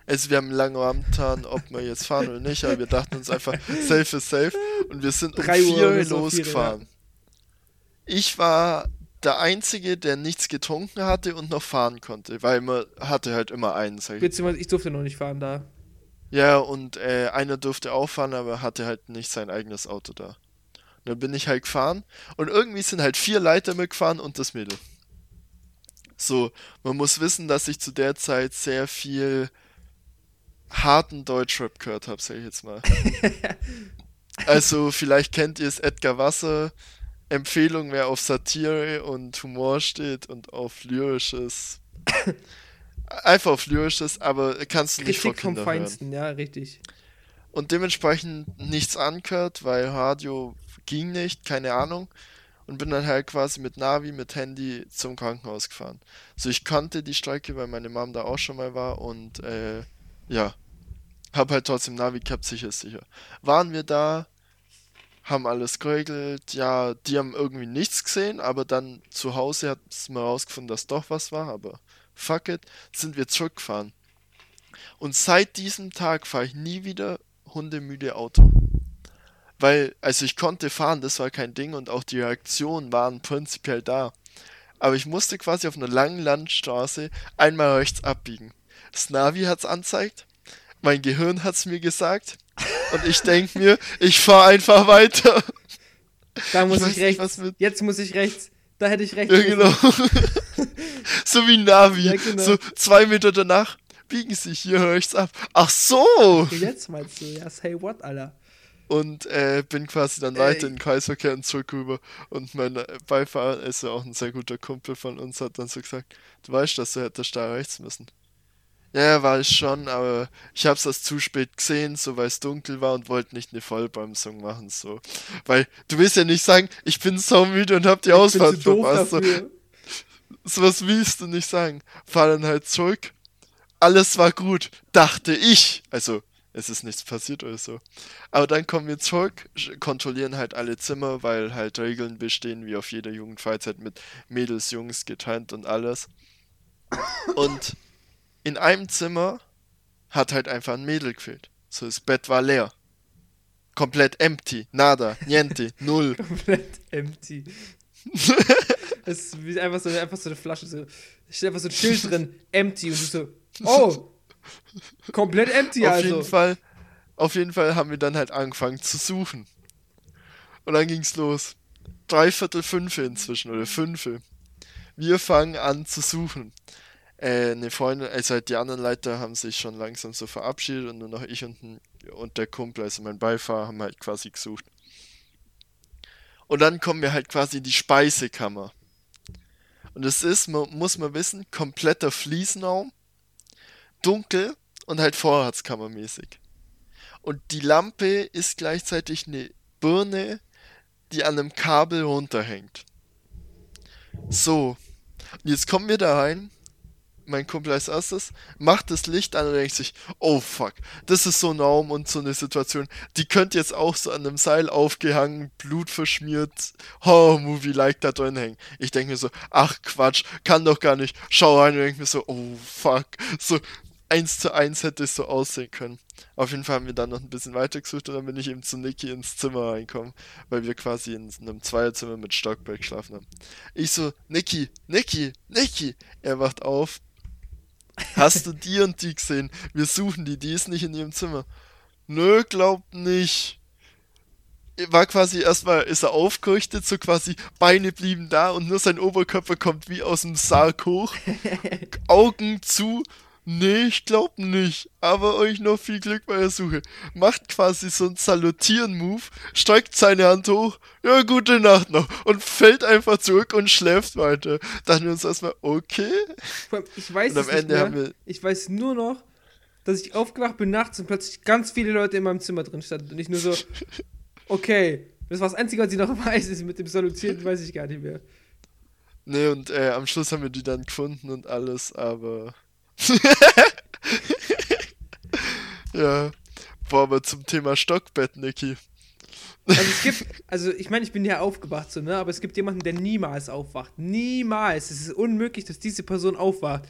Speaker 1: also wir haben lange Abend ob wir jetzt fahren oder nicht, aber wir dachten uns einfach, safe ist safe. Und wir sind um vier Uhr losgefahren. Ja. Ich war der Einzige, der nichts getrunken hatte und noch fahren konnte, weil man hatte halt immer einen.
Speaker 2: Sag ich. Beziehungsweise ich durfte noch nicht fahren da.
Speaker 1: Ja, und äh, einer durfte auch fahren, aber hatte halt nicht sein eigenes Auto da. Und dann bin ich halt gefahren und irgendwie sind halt vier Leiter mitgefahren und das Mädel. So, man muss wissen, dass ich zu der Zeit sehr viel harten Deutschrap gehört habe, sag ich jetzt mal. also, vielleicht kennt ihr es Edgar Wasser. Empfehlung, wer auf Satire und Humor steht und auf lyrisches. Einfach auf lyrisches, aber kannst du nicht vor Kinder vom Feinsten,
Speaker 2: hören. ja, richtig.
Speaker 1: Und dementsprechend nichts angehört, weil Radio ging nicht, keine Ahnung. Und bin dann halt quasi mit Navi, mit Handy zum Krankenhaus gefahren. So, ich kannte die Strecke, weil meine Mom da auch schon mal war und äh, ja, hab halt trotzdem Navi gehabt, sicher ist sicher. Waren wir da, haben alles geregelt, ja, die haben irgendwie nichts gesehen, aber dann zu Hause hat es mal rausgefunden, dass doch was war, aber fuck it, sind wir zurückgefahren. Und seit diesem Tag fahre ich nie wieder hundemüde Auto. Weil, also ich konnte fahren, das war kein Ding und auch die Reaktionen waren prinzipiell da. Aber ich musste quasi auf einer langen Landstraße einmal rechts abbiegen. Das Navi hat es anzeigt, mein Gehirn hat es mir gesagt. Und ich denke mir, ich fahre einfach weiter.
Speaker 2: Da muss ich, ich rechts. Jetzt muss ich rechts. Da hätte ich rechts.
Speaker 1: Ja, genau. so wie Navi. Ja, genau. So zwei Meter danach biegen sie hier rechts ab. Ach so!
Speaker 2: Jetzt meinst du, ja, say what, Alter.
Speaker 1: Und äh, bin quasi dann weiter in den Kreisverkehr und zurück rüber. Und mein Beifahrer ist ja auch ein sehr guter Kumpel von uns, hat dann so gesagt, du weißt, dass du hättest da rechts müssen. Ja, war es schon, aber ich hab's erst zu spät gesehen, so weil es dunkel war und wollte nicht eine Vollbremsung machen, so. Weil du willst ja nicht sagen, ich bin so müde und hab die ich Ausfahrt verpasst. So. so was willst du nicht sagen. Fahr dann halt zurück. Alles war gut, dachte ich. Also, es ist nichts passiert oder so. Aber dann kommen wir zurück, kontrollieren halt alle Zimmer, weil halt Regeln bestehen, wie auf jeder Jugendfreizeit mit Mädels, Jungs getrennt und alles. Und in einem Zimmer hat halt einfach ein Mädel gefehlt. So, das Bett war leer. Komplett empty. Nada. Niente. Null.
Speaker 2: Komplett empty. Es ist einfach so, einfach so eine Flasche. So, steht einfach so ein Schild drin. Empty. Und du so, oh. Komplett empty,
Speaker 1: auf
Speaker 2: also.
Speaker 1: Jeden Fall, auf jeden Fall haben wir dann halt angefangen zu suchen. Und dann ging's los. Dreiviertel fünfe inzwischen, oder fünfe. Wir fangen an zu suchen äh, eine Freundin, also halt die anderen Leiter haben sich schon langsam so verabschiedet und nur noch ich und, und der Kumpel, also mein Beifahrer, haben halt quasi gesucht. Und dann kommen wir halt quasi in die Speisekammer. Und es ist, man, muss man wissen, kompletter Fliesenraum, dunkel und halt vorratskammermäßig. Und die Lampe ist gleichzeitig eine Birne, die an einem Kabel runterhängt. So, und jetzt kommen wir da rein mein Kumpel als erstes, macht das Licht an und denkt sich, oh fuck, das ist so ein Raum und so eine Situation, die könnte jetzt auch so an einem Seil aufgehangen, Blut verschmiert, Horror-Movie-like da drin hängen. Ich denke mir so, ach Quatsch, kann doch gar nicht. Schau rein und denke mir so, oh fuck, so eins zu eins hätte es so aussehen können. Auf jeden Fall haben wir dann noch ein bisschen weiter gesucht und dann bin ich eben zu Niki ins Zimmer reinkommen, weil wir quasi in einem Zweierzimmer mit Stockberg geschlafen haben. Ich so, Niki, Niki, Niki. Er wacht auf, Hast du die und die gesehen? Wir suchen die, die ist nicht in ihrem Zimmer. Nö, glaubt nicht. War quasi erstmal, ist er aufgerichtet, so quasi Beine blieben da und nur sein Oberkörper kommt wie aus dem Sarg hoch. Augen zu, Nee, ich glaub nicht. Aber euch noch viel Glück bei der Suche. Macht quasi so einen Salutieren-Move, streckt seine Hand hoch, ja, gute Nacht noch, und fällt einfach zurück und schläft weiter. Dachten wir uns erstmal, okay.
Speaker 2: Ich weiß und am Ende haben wir. Ich weiß nur noch, dass ich aufgewacht bin nachts und plötzlich ganz viele Leute in meinem Zimmer drin standen. Und ich nur so, okay. Das war das Einzige, was ich noch weiß, ist mit dem Salutieren, weiß ich gar nicht mehr.
Speaker 1: Nee, und äh, am Schluss haben wir die dann gefunden und alles, aber ja. Boah, aber zum Thema Stockbett, Niki.
Speaker 2: Also es gibt, also ich meine, ich bin ja aufgewacht so, ne? Aber es gibt jemanden, der niemals aufwacht. Niemals. Es ist unmöglich, dass diese Person aufwacht.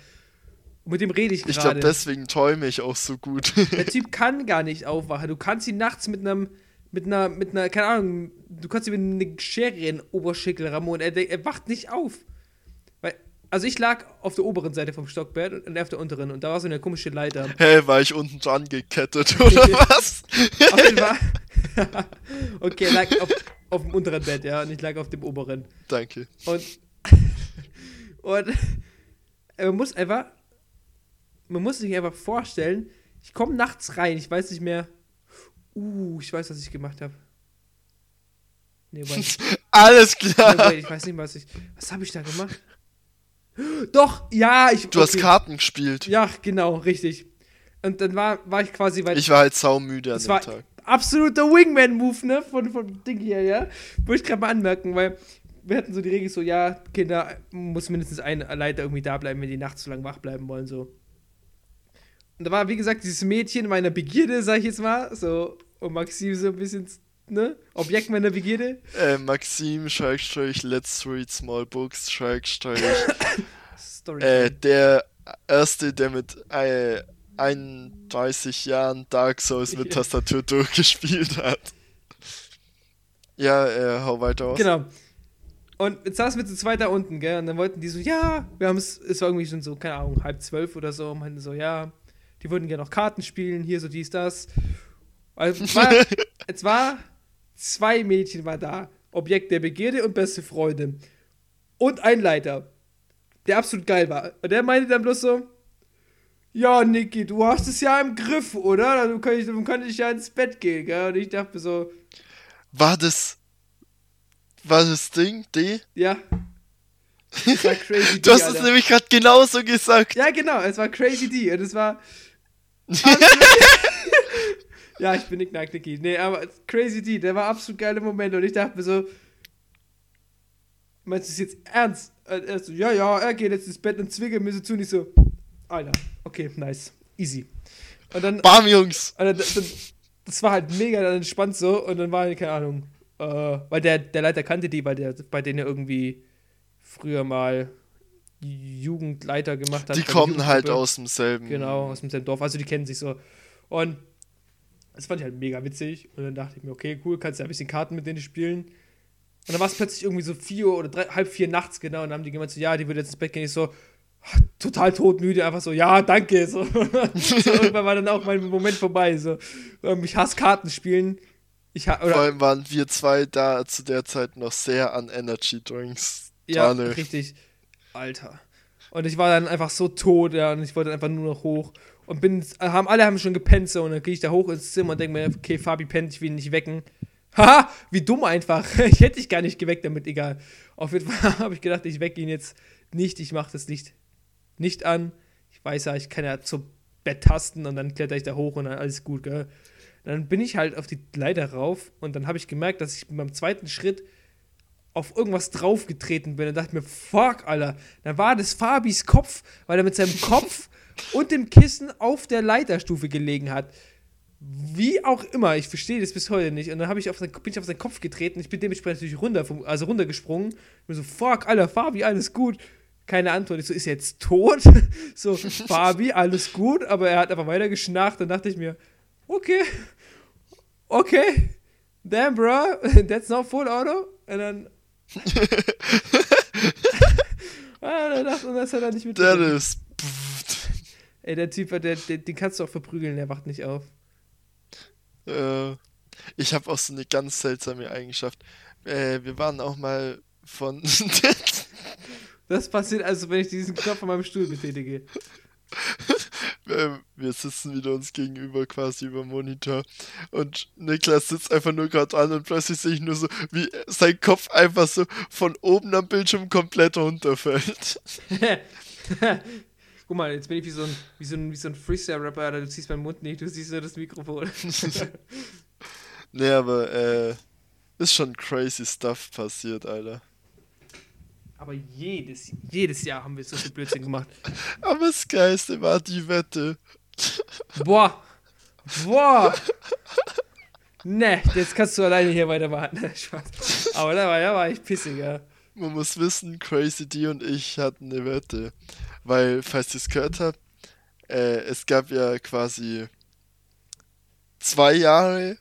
Speaker 2: Und mit dem rede ich gerade.
Speaker 1: Ich glaube, deswegen träume ich auch so gut.
Speaker 2: Der Typ kann gar nicht aufwachen. Du kannst ihn nachts mit einem, mit einer, mit einer, keine Ahnung, du kannst ihm eine Schere in den Oberschenkel rammen und er, er wacht nicht auf. Also ich lag auf der oberen Seite vom Stockbett und er auf der unteren und da war so eine komische Leiter.
Speaker 1: Hä, hey, war ich unten dran gekettet oder was? auf jeden Fall.
Speaker 2: okay, er lag auf, auf dem unteren Bett, ja, und ich lag auf dem oberen.
Speaker 1: Danke.
Speaker 2: Und, und man muss einfach, man muss sich einfach vorstellen, ich komme nachts rein, ich weiß nicht mehr, uh, ich weiß, was ich gemacht habe.
Speaker 1: Nee, Alles klar.
Speaker 2: Nee, ich weiß nicht, was ich, was habe ich da gemacht? Doch, ja, ich.
Speaker 1: Du okay. hast Karten gespielt.
Speaker 2: Ja, genau, richtig. Und dann war, war ich quasi, weil.
Speaker 1: Ich war halt saumüde an dem
Speaker 2: war
Speaker 1: Tag.
Speaker 2: Absoluter Wingman-Move, ne? Von, von Ding hier, ja? Wollte ich gerade mal anmerken, weil wir hatten so die Regel so, ja, Kinder, muss mindestens ein Leiter irgendwie da bleiben, wenn die nachts zu lang wach bleiben wollen, so. Und da war, wie gesagt, dieses Mädchen meiner Begierde, sag ich jetzt mal, so, und Maxim so ein bisschen ne? Objekt meiner Begierde.
Speaker 1: Äh, Maxim, Schrägstrich, Let's Read Small Books, Schrägstrich. äh, der erste, der mit äh, 31 Jahren Dark Souls mit Tastatur durchgespielt hat. Ja, äh, hau weiter aus.
Speaker 2: Genau. Und jetzt saßen wir zu zweit da unten, gell? Und dann wollten die so, ja, wir haben es, es war irgendwie schon so, keine Ahnung, halb zwölf oder so, und meinten so, ja, die würden gerne noch Karten spielen, hier so dies, das. Also, war, es war Zwei Mädchen waren da. Objekt der Begierde und beste Freundin. Und ein Leiter, der absolut geil war. Und der meinte dann bloß so: Ja, Niki, du hast es ja im Griff, oder? Dann kann ich, dann kann ich ja ins Bett gehen, gell? Und ich dachte mir so:
Speaker 1: War das. War das Ding, D?
Speaker 2: Ja. Das war Crazy D.
Speaker 1: du hast es nämlich gerade genauso gesagt.
Speaker 2: Ja, genau, es war Crazy D. Und es war. Ja, ich bin Nick Nicky. Nee, aber Crazy D, der war absolut geile Moment und ich dachte mir so, meinst du es jetzt ernst? Er so, ja, ja, er geht jetzt ins Bett und zwickert mir so zu und ich so, Alter, okay, nice, easy. Und dann,
Speaker 1: Bam, Jungs!
Speaker 2: Und dann, dann, das war halt mega entspannt so und dann war, keine Ahnung, äh, weil der, der Leiter kannte die, weil der bei denen irgendwie früher mal Jugendleiter gemacht hat.
Speaker 1: Die kommen halt aus demselben.
Speaker 2: Genau, aus demselben Dorf, also die kennen sich so. Und das fand ich halt mega witzig. Und dann dachte ich mir, okay, cool, kannst du ja ein bisschen Karten mit denen spielen. Und dann war es plötzlich irgendwie so vier oder drei, halb vier nachts, genau. Und dann haben die gemeint so, ja, die würde jetzt ins Bett gehen. Ich so, total todmüde, einfach so, ja, danke. So. so irgendwann war dann auch mein Moment vorbei. So. Ich hasse Kartenspielen. Ich ha
Speaker 1: Vor allem waren wir zwei da zu der Zeit noch sehr an Energy Drinks.
Speaker 2: Ja, richtig. Alter. Und ich war dann einfach so tot, ja, und ich wollte einfach nur noch hoch und bin, haben alle haben schon gepennt so und dann gehe ich da hoch ins Zimmer und denke mir, okay, Fabi pennt, ich will ihn nicht wecken. Haha, wie dumm einfach. Ich hätte dich gar nicht geweckt damit, egal. Auf jeden Fall habe ich gedacht, ich wecke ihn jetzt nicht, ich mache das Licht nicht an. Ich weiß ja, ich kann ja zum Bett tasten und dann kletter ich da hoch und dann alles gut, gell. Dann bin ich halt auf die Leiter rauf und dann habe ich gemerkt, dass ich beim zweiten Schritt auf irgendwas draufgetreten bin. Und dachte mir, fuck, Alter. Da war das Fabis Kopf, weil er mit seinem Kopf und dem Kissen auf der Leiterstufe gelegen hat. Wie auch immer, ich verstehe das bis heute nicht. Und dann ich auf sein, bin ich auf seinen Kopf getreten. Ich bin dementsprechend natürlich runter, vom, also runtergesprungen. Ich bin so, fuck, Alter, Fabi, alles gut. Keine Antwort. Ich so, ist er jetzt tot? so, Fabi, alles gut. Aber er hat einfach weiter geschnarcht. Dann dachte ich mir, okay, okay, damn, bro, that's not full auto. Und dann. ah, dann dachte ich, das hat er nicht mit.
Speaker 1: Das ist.
Speaker 2: Ey, der Typ, der, der, den kannst du auch verprügeln, der wacht nicht auf.
Speaker 1: Äh, ich habe auch so eine ganz seltsame Eigenschaft. Äh, wir waren auch mal von.
Speaker 2: das passiert also, wenn ich diesen Knopf von meinem Stuhl betätige.
Speaker 1: wir sitzen wieder uns gegenüber quasi über Monitor und Niklas sitzt einfach nur gerade an und plötzlich sehe ich nur so, wie sein Kopf einfach so von oben am Bildschirm komplett runterfällt.
Speaker 2: Guck mal, jetzt bin ich wie so ein, wie so ein, wie so ein Freestyle-Rapper, du siehst meinen Mund nicht, du siehst nur das Mikrofon.
Speaker 1: nee, aber äh, ist schon crazy Stuff passiert, Alter.
Speaker 2: Aber jedes, jedes Jahr haben wir so viel Blödsinn gemacht.
Speaker 1: aber das Geiste war die Wette.
Speaker 2: Boah. Boah. Ne, jetzt kannst du alleine hier weitermachen. Spaß. Aber da war, da war ich pissig, ja.
Speaker 1: Man muss wissen, Crazy D und ich hatten eine Wette. Weil, falls ihr es gehört habt, äh, es gab ja quasi zwei Jahre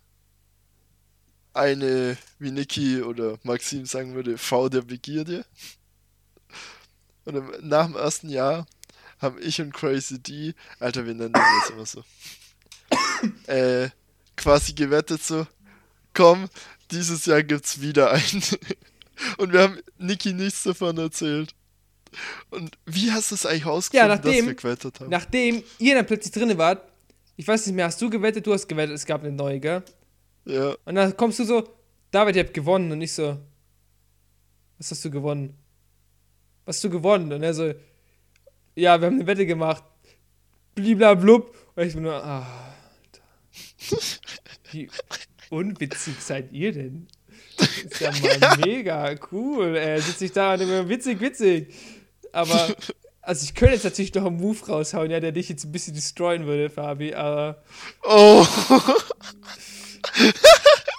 Speaker 1: eine, wie Niki oder Maxim sagen würde, V der Begierde. Und nach dem ersten Jahr haben ich und Crazy D, Alter, wir nennen das immer so, äh, quasi gewettet so, komm, dieses Jahr gibt's wieder einen. und wir haben Niki nichts davon erzählt. Und wie hast du es eigentlich rausgefunden,
Speaker 2: ja, nachdem, dass wir gewettet haben? Nachdem ihr dann plötzlich drin wart, ich weiß nicht mehr, hast du gewettet? Du hast gewettet, es gab eine neue, gell?
Speaker 1: Ja.
Speaker 2: Und dann kommst du so, David, ihr habt gewonnen. Und ich so, was hast du gewonnen? Was hast du gewonnen? Und er so, ja, wir haben eine Wette gemacht. Bliblablub. Und ich bin nur, ah, wie unwitzig seid ihr denn? Das ist ja mal mega cool. Er sitzt sich da und immer witzig, witzig. Aber, also ich könnte jetzt natürlich noch einen Move raushauen, ja, der dich jetzt ein bisschen destroyen würde, Fabi, aber.
Speaker 1: Oh!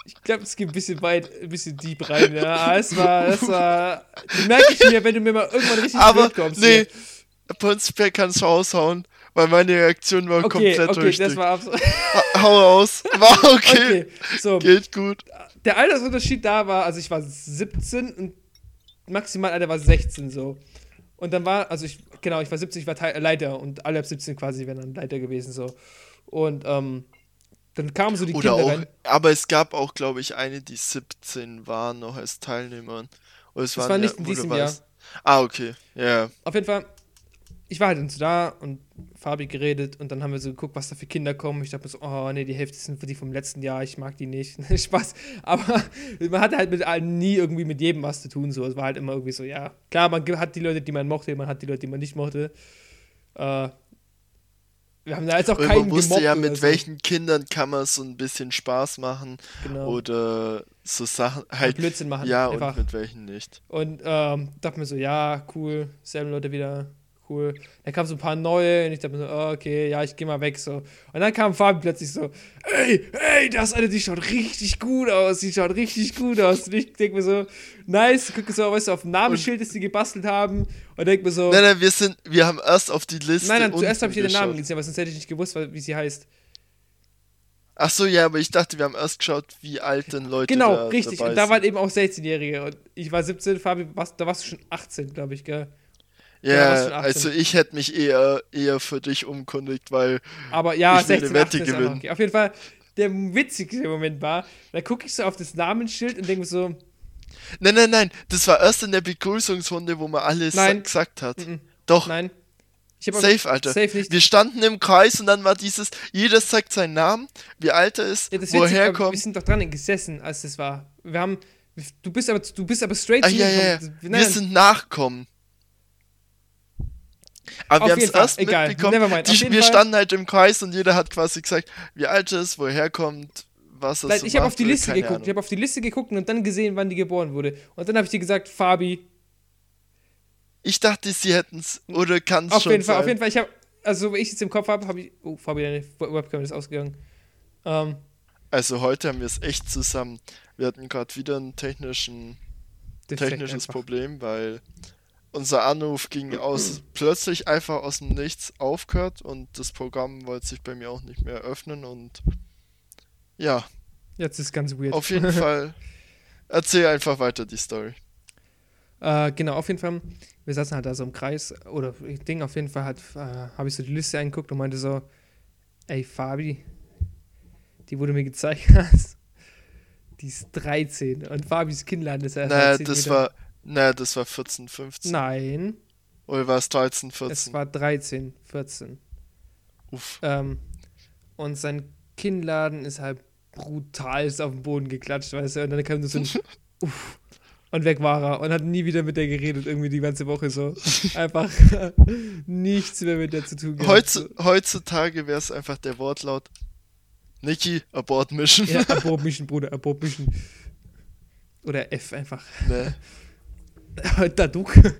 Speaker 2: Ich glaube, es geht ein bisschen weit, ein bisschen deep rein, ja. Es war, es war. merke ich mir, wenn du mir mal irgendwann richtig
Speaker 1: aber, kommst. Nee, prinzipiell kannst du raushauen, weil meine Reaktion war
Speaker 2: okay,
Speaker 1: komplett
Speaker 2: okay, richtig. das war absolut.
Speaker 1: Hau aus. War okay. okay so. Geht gut.
Speaker 2: Der Altersunterschied da war, also ich war 17 und maximal Alter war 16 so. Und dann war, also ich, genau, ich war 17, ich war Leiter und alle ab 17 quasi wären dann Leiter gewesen so. Und ähm, dann kamen so die
Speaker 1: Oder Kinder auch, rein. Aber es gab auch, glaube ich, eine, die 17 war noch als Teilnehmer. Oder es
Speaker 2: das war nicht ja, in diesem Jahr.
Speaker 1: Ah, okay. Ja. Yeah.
Speaker 2: Auf jeden Fall, ich war halt dann so da und Fabi geredet und dann haben wir so geguckt, was da für Kinder kommen. Ich dachte mir so, oh nee, die Hälfte sind die vom letzten Jahr, ich mag die nicht. Spaß. Aber man hatte halt mit allen nie irgendwie mit jedem was zu tun. So. Es war halt immer irgendwie so, ja, klar, man hat die Leute, die man mochte, man hat die Leute, die man nicht mochte. Äh, wir haben da jetzt auch keinen Man
Speaker 1: wusste ja, mit so. welchen Kindern kann man so ein bisschen Spaß machen. Genau. Oder so Sachen halt.
Speaker 2: Blödsinn machen.
Speaker 1: Ja, einfach. und mit welchen nicht.
Speaker 2: Und ähm, dachte mir so, ja, cool, selben Leute wieder cool. Dann kamen so ein paar neue und ich dachte mir so, oh, okay, ja, ich geh mal weg so. Und dann kam Fabi plötzlich so, ey, ey, das eine, die schaut richtig gut aus, die schaut richtig gut aus. Und ich denke mir so, nice, gucke so, weißt du, auf dem Namensschild, das die gebastelt haben und denke mir so.
Speaker 1: Nein, nein, wir sind, wir haben erst auf die Liste.
Speaker 2: Nein, nein, zuerst habe ich dir den Namen gesehen, aber sonst hätte ich nicht gewusst, wie sie heißt.
Speaker 1: Ach so, ja, aber ich dachte, wir haben erst geschaut, wie alt denn Leute
Speaker 2: Genau, da richtig. und da waren eben auch 16-Jährige. Und ich war 17, Fabi, da warst du schon 18, glaube ich, gell?
Speaker 1: Ja, ja also ich hätte mich eher, eher für dich umkundigt, weil
Speaker 2: Aber ja,
Speaker 1: ich 16, Wette gewinnen.
Speaker 2: Okay. Auf jeden Fall, der witzigste Moment war, da gucke ich so auf das Namensschild und denke so.
Speaker 1: Nein, nein, nein, das war erst in der Begrüßungsrunde, wo man alles
Speaker 2: nein.
Speaker 1: gesagt hat.
Speaker 2: Mm -mm.
Speaker 1: Doch.
Speaker 2: Nein.
Speaker 1: safe, Alter.
Speaker 2: Safe nicht.
Speaker 1: Wir standen im Kreis und dann war dieses, jeder sagt seinen Namen, wie alt er ist,
Speaker 2: ja,
Speaker 1: woher kommt.
Speaker 2: Wir sind doch dran gesessen, als das war. Wir haben, du bist aber, du bist aber straight
Speaker 1: ah, ja, ja, ja. Wir sind Nachkommen. Aber Auf wir haben es erst Egal. mitbekommen. Die, wir Fall. standen halt im Kreis und jeder hat quasi gesagt, wie alt ist, woher kommt, was
Speaker 2: Nein,
Speaker 1: so
Speaker 2: ich habe auf die Liste geguckt.
Speaker 1: Ahnung.
Speaker 2: Ich habe auf die Liste geguckt und dann gesehen, wann die geboren wurde. Und dann habe ich dir gesagt, Fabi,
Speaker 1: Ich dachte, sie hätten es, oder kann es
Speaker 2: auf
Speaker 1: schon
Speaker 2: jeden Fall, auf jeden Fall. Ich habe, also wenn ich jetzt im Kopf habe, habe ich, oh, Fabi, deine Webcam ist ausgegangen. Ähm,
Speaker 1: Also heute haben wir es echt zusammen. Wir hatten gerade wieder ein technischen, technisches. Problem, weil unser Anruf ging aus plötzlich einfach aus dem Nichts aufgehört und das Programm wollte sich bei mir auch nicht mehr öffnen und ja,
Speaker 2: Jetzt ist ganz weird.
Speaker 1: auf jeden Fall erzähl einfach weiter die Story.
Speaker 2: Äh, genau, auf jeden Fall. Wir saßen halt da so im Kreis oder Ding, auf jeden Fall hat, äh, habe ich so die Liste angeguckt und meinte so, ey Fabi, die wurde mir gezeigt hast. Die ist 13 und Fabis Kinnladen ist ja
Speaker 1: Naja,
Speaker 2: 10
Speaker 1: das
Speaker 2: Meter-
Speaker 1: war, naja, das war 14, 15.
Speaker 2: Nein,
Speaker 1: Oder war es 13,
Speaker 2: es
Speaker 1: 14?
Speaker 2: war 13, 14.
Speaker 1: Uff.
Speaker 2: Ähm, und sein Kinnladen ist halt brutal auf den Boden geklatscht, weißt du, und dann kam so ein Uff. Und weg war er und hat nie wieder mit der geredet, irgendwie die ganze Woche so. Einfach nichts mehr mit der zu tun gehabt.
Speaker 1: Heutzu, heutzutage wäre es einfach der Wortlaut Niki, Abort Mission.
Speaker 2: Ja, Abort Mission, Bruder, Abort Mission. Oder F einfach.
Speaker 1: ne,
Speaker 2: Daduk.
Speaker 1: ne,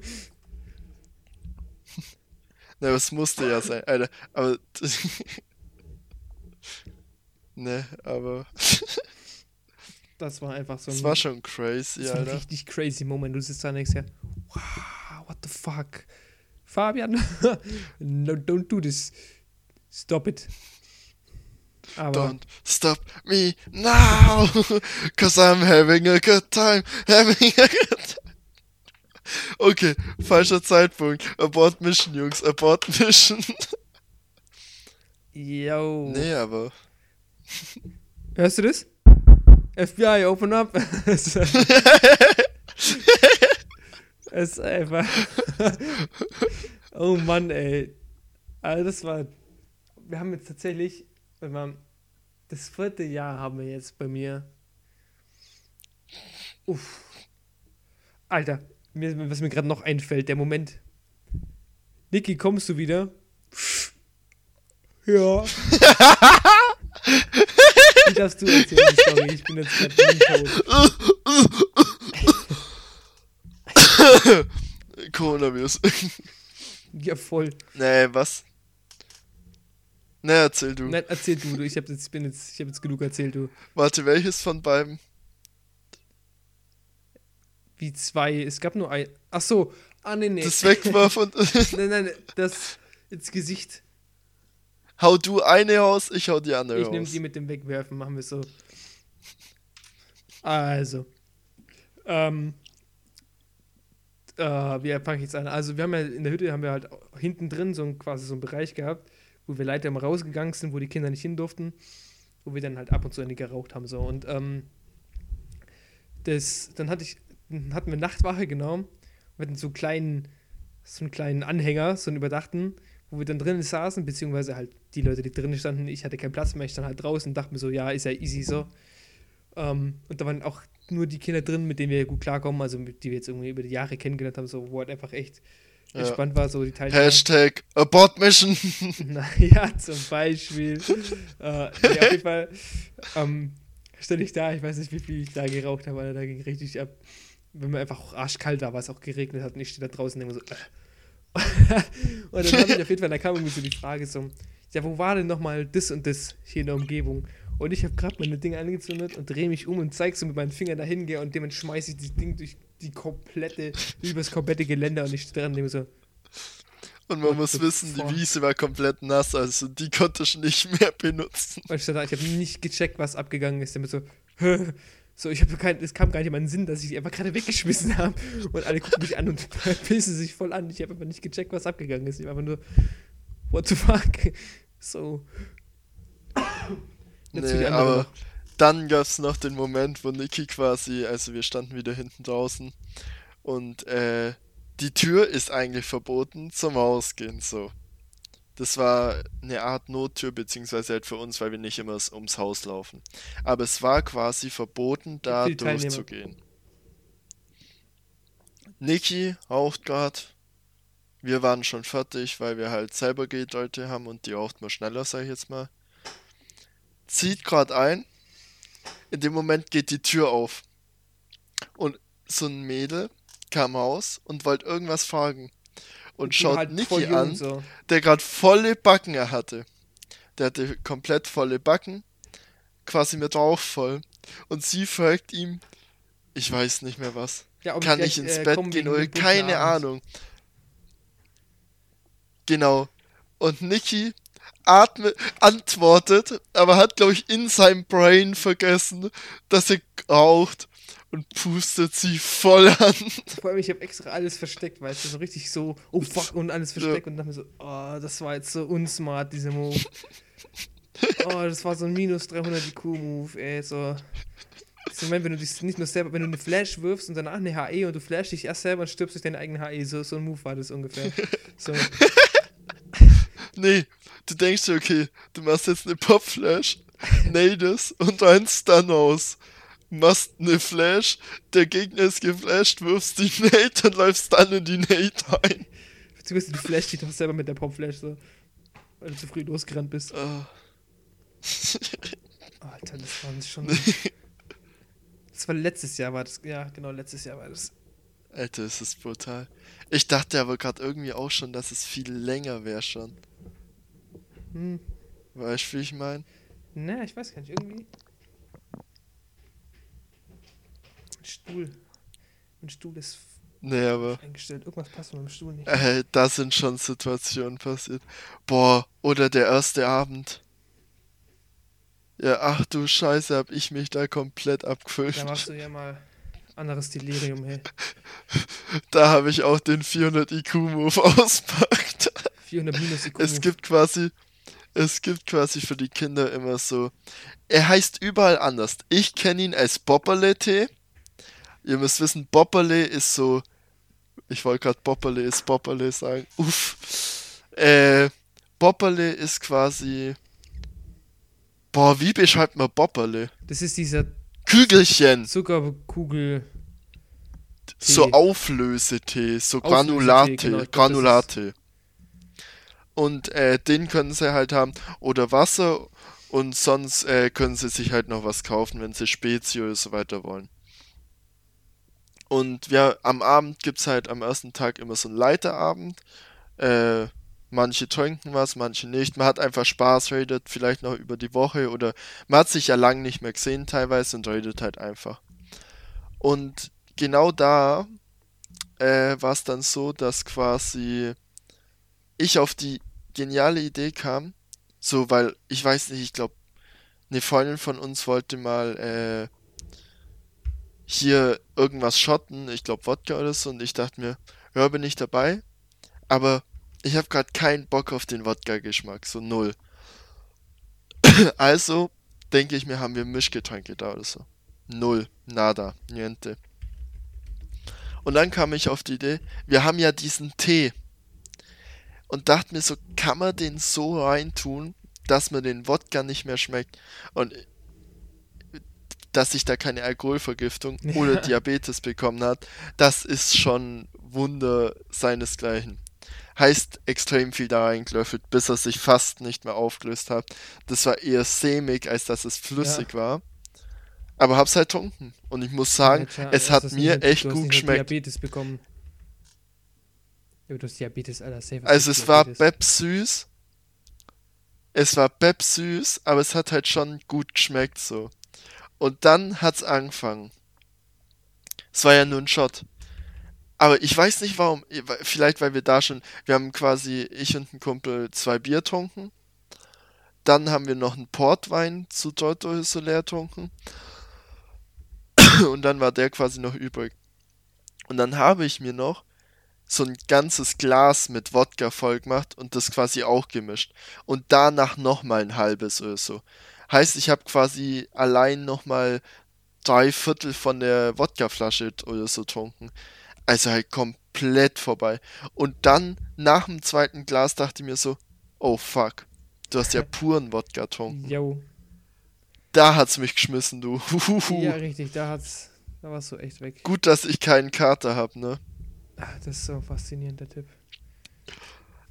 Speaker 1: das musste ja sein, Alter. Aber. ne, aber.
Speaker 2: Das war einfach so
Speaker 1: Das
Speaker 2: ein,
Speaker 1: war schon crazy,
Speaker 2: das war ein
Speaker 1: Alter.
Speaker 2: richtig crazy Moment. Du sitzt da und denkst ja, wow, what the fuck. Fabian, no, don't do this. Stop it. Aber
Speaker 1: Don't stop me now, cause I'm having a good time, having a good time. Okay, falscher Zeitpunkt. Abort Mission, Jungs, Abort Mission.
Speaker 2: yo.
Speaker 1: nee, aber.
Speaker 2: Hörst du das? FBI, open up. es ist einfach. oh Mann, ey. Also das war. Wir haben jetzt tatsächlich, wenn man das vierte Jahr haben wir jetzt bei mir. Uff. Alter, mir, was mir gerade noch einfällt, der Moment. Niki, kommst du wieder? Ja. Wie darfst du erzählen, Story? Ich bin jetzt gerade tot.
Speaker 1: Coronavirus.
Speaker 2: Ja, voll.
Speaker 1: nee, was? Ne, erzähl du.
Speaker 2: Nein, erzähl du, du. Ich habe jetzt, ich bin jetzt, ich hab jetzt genug erzählt, du.
Speaker 1: Warte, welches von beiden?
Speaker 2: Wie zwei. Es gab nur ein. Ach so. Ah, nee, nee.
Speaker 1: Das wegwarf und.
Speaker 2: nein, nein, das ins Gesicht.
Speaker 1: hau du eine raus, ich hau die andere
Speaker 2: Ich nehme
Speaker 1: raus.
Speaker 2: die mit dem Wegwerfen, machen wir so. Also. Ähm. Äh, wie fange ich jetzt an? Also, wir haben ja in der Hütte haben wir halt hinten drin so ein, quasi so einen Bereich gehabt, wo wir leider immer rausgegangen sind, wo die Kinder nicht hin durften, wo wir dann halt ab und zu eine geraucht haben. So. Und ähm, das, dann hatte ich, hatten wir Nachtwache genommen. Wir hatten so einen kleinen, so einen kleinen Anhänger, so einen überdachten, wo wir dann drinnen saßen, beziehungsweise halt die Leute, die drinnen standen, ich hatte keinen Platz mehr, ich stand halt draußen und dachte mir so, ja, ist ja easy so. Ähm, und da waren auch nur die Kinder drin, mit denen wir gut klarkommen, also mit, die wir jetzt irgendwie über die Jahre kennengelernt haben, so, wo halt einfach echt
Speaker 1: Ja.
Speaker 2: entspannt war, so die Teilnehmer.
Speaker 1: Hashtag Abort Mission.
Speaker 2: Naja, zum Beispiel. äh, nee, auf jeden Fall ähm, stand ich da, ich weiß nicht, wie viel ich da geraucht habe, aber da ging richtig ab. Wenn mir einfach auch arschkalt war, es auch geregnet hat und ich stehe da draußen und denke so. Äh. und dann habe ich auf jeden Fall, da kam irgendwie so die Frage so, ja, wo war denn nochmal das und das hier in der Umgebung? Und ich habe gerade meine Dinge angezündet und drehe mich um und zeige so mit meinen Fingern dahin gehe und dem schmeiße ich das Ding durch die komplette, übers komplette Gelände und ich stehe dran und denke so,
Speaker 1: Und man muss wissen, die Wiese war komplett nass, also die konnte ich nicht mehr benutzen.
Speaker 2: Und ich ich habe nicht gecheckt, was abgegangen ist. Damit so, so, ich habe kein, es kam gar nicht in meinen Sinn, dass ich die einfach gerade weggeschmissen habe. Und alle gucken mich an und pissen sich voll an. Ich habe einfach nicht gecheckt, was abgegangen ist. Ich war einfach nur, what the fuck? So.
Speaker 1: Nee, aber
Speaker 2: noch.
Speaker 1: dann gab es noch den Moment, wo Niki quasi, also wir standen wieder hinten draußen und äh, die Tür ist eigentlich verboten zum Rausgehen, so. Das war eine Art Nottür, beziehungsweise halt für uns, weil wir nicht immer ums Haus laufen. Aber es war quasi verboten, da durchzugehen. Niki raucht gerade. Wir waren schon fertig, weil wir halt selber Leute haben und die raucht mal schneller, sag ich jetzt mal. Zieht gerade ein in dem Moment geht die Tür auf. Und so ein Mädel kam raus und wollte irgendwas fragen. Und schaut
Speaker 2: halt
Speaker 1: Niki an,
Speaker 2: So.
Speaker 1: der gerade volle Backen er hatte. Der hatte komplett volle Backen, quasi mit Rauch voll. Und sie fragt ihm, ich weiß nicht mehr was.
Speaker 2: Ja,
Speaker 1: Kann
Speaker 2: gleich,
Speaker 1: ich ins
Speaker 2: äh,
Speaker 1: Bett gehen oder keine. Ahnung. Genau. Und Niki atmet, antwortet, aber hat, glaube ich, in seinem Brain vergessen, dass er raucht und pustet sie voll an.
Speaker 2: Vor allem, ich habe extra alles versteckt, weißt du, so richtig so, oh fuck, und alles versteckt und dann mir so, oh, das war jetzt so unsmart, dieser Move. Oh, das war so ein minus 300 IQ-Move, ey, so. So, wenn du dich nicht nur selber, wenn du eine Flash wirfst und danach eine HE und du flashst dich erst selber und stirbst durch deine eigene HE, so, so ein Move war das ungefähr. So,
Speaker 1: Nee, du denkst dir, okay, du machst jetzt eine Pop-Flash, nadest und einen Stun aus. Machst eine Flash, der Gegner ist geflasht, wirfst die Nate und läufst dann in die Nate ein.
Speaker 2: beziehungsweise du flashst dich doch selber mit der Pop-Flash, so. Weil du zu früh losgerannt bist.
Speaker 1: Ah.
Speaker 2: Alter, das war schon. Das war letztes Jahr, war das. Ja, genau, letztes Jahr war das.
Speaker 1: Alter, es ist brutal. Ich dachte aber gerade irgendwie auch schon, dass es viel länger wäre schon.
Speaker 2: Hm.
Speaker 1: Weißt du, wie ich meine?
Speaker 2: Na, ich weiß gar nicht, irgendwie. Ein Stuhl. Ein Stuhl ist
Speaker 1: Nee, aber
Speaker 2: eingestellt. Irgendwas passt mit dem Stuhl nicht.
Speaker 1: äh, da sind schon Situationen passiert. Boah, oder der erste Abend. Ja, ach du Scheiße, hab ich mich da komplett abgefüllt.
Speaker 2: Da machst du ja mal anderes Delirium, hey.
Speaker 1: Da habe ich auch den 400 IQ-Move auspackt.
Speaker 2: 400 minus IQ.
Speaker 1: Es gibt quasi, es gibt quasi für die Kinder immer so. Er heißt überall anders. Ich kenne ihn als Bopperle-Tee. Ihr müsst wissen, Bopperle ist so. Ich wollte gerade Bopperle ist Bopperle sagen. Uff. Äh, Bopperle ist quasi. Boah, wie beschreibt man Bopperle?
Speaker 2: Das ist dieser
Speaker 1: Kügelchen.
Speaker 2: Zuckerkugel.
Speaker 1: So
Speaker 2: Tee.
Speaker 1: Auflösetee, so
Speaker 2: Auflösetee,
Speaker 1: Granulate,
Speaker 2: genau,
Speaker 1: Granulate. Und äh, den können sie halt haben. Oder Wasser. Und sonst äh, können sie sich halt noch was kaufen, wenn sie Spezi oder so weiter wollen. Und ja, am Abend gibt es halt am ersten Tag immer so einen Leiterabend. Äh, manche trinken was, manche nicht. Man hat einfach Spaß, redet vielleicht noch über die Woche oder man hat sich ja lange nicht mehr gesehen teilweise und redet halt einfach. Und genau da äh, war es dann so, dass quasi ich auf die geniale Idee kam, so weil ich weiß nicht, ich glaube, eine Freundin von uns wollte mal äh, hier irgendwas schotten, ich glaube Wodka oder so, und ich dachte mir, ja, bin ich dabei, aber ich habe gerade keinen Bock auf den Wodka-Geschmack, so null. also denke ich mir, haben wir Mischgetränke da oder so. Null, nada, niente. Und dann kam ich auf die Idee, wir haben ja diesen Tee. Und dachte mir so, kann man den so reintun, dass man den Wodka nicht mehr schmeckt? Und dass sich da keine Alkoholvergiftung
Speaker 2: Ja.
Speaker 1: oder Diabetes bekommen hat, das ist schon Wunder seinesgleichen. Heißt extrem viel da reingelöffelt, bis er sich fast nicht mehr aufgelöst hat. Das war eher sämig, als dass es flüssig war. Aber hab's halt trunken. Und ich muss sagen,
Speaker 2: Ja,
Speaker 1: es hat mir echt gut geschmeckt.
Speaker 2: Diabetes bekommen. Ja, du hast Diabetes, Alter, safe.
Speaker 1: Also es war. Beb süß. Es war Beb süß, aber es hat halt schon gut geschmeckt so. Und dann hat's angefangen. Es war ja nur ein Shot. Aber ich weiß nicht warum. Vielleicht weil wir da schon. Wir haben quasi, ich und ein Kumpel, zwei Bier getrunken. Dann haben wir noch einen Portwein zu Soler getrunken. Und dann war der quasi noch übrig. Und dann habe ich mir noch so ein ganzes Glas mit Wodka voll gemacht und das quasi auch gemischt. Und danach nochmal ein halbes oder so. Heißt, ich habe quasi allein nochmal drei Viertel von der Wodkaflasche oder so getrunken. Also halt komplett vorbei. Und dann, nach dem zweiten Glas, dachte ich mir so, oh fuck, du hast ja puren Wodka getrunken.
Speaker 2: Jo.
Speaker 1: Da hat's mich geschmissen, du.
Speaker 2: Ja, richtig, da hat's. Da warst du echt weg.
Speaker 1: Gut, dass ich keinen Kater hab, ne?
Speaker 2: Ah, das ist so ein faszinierender Tipp.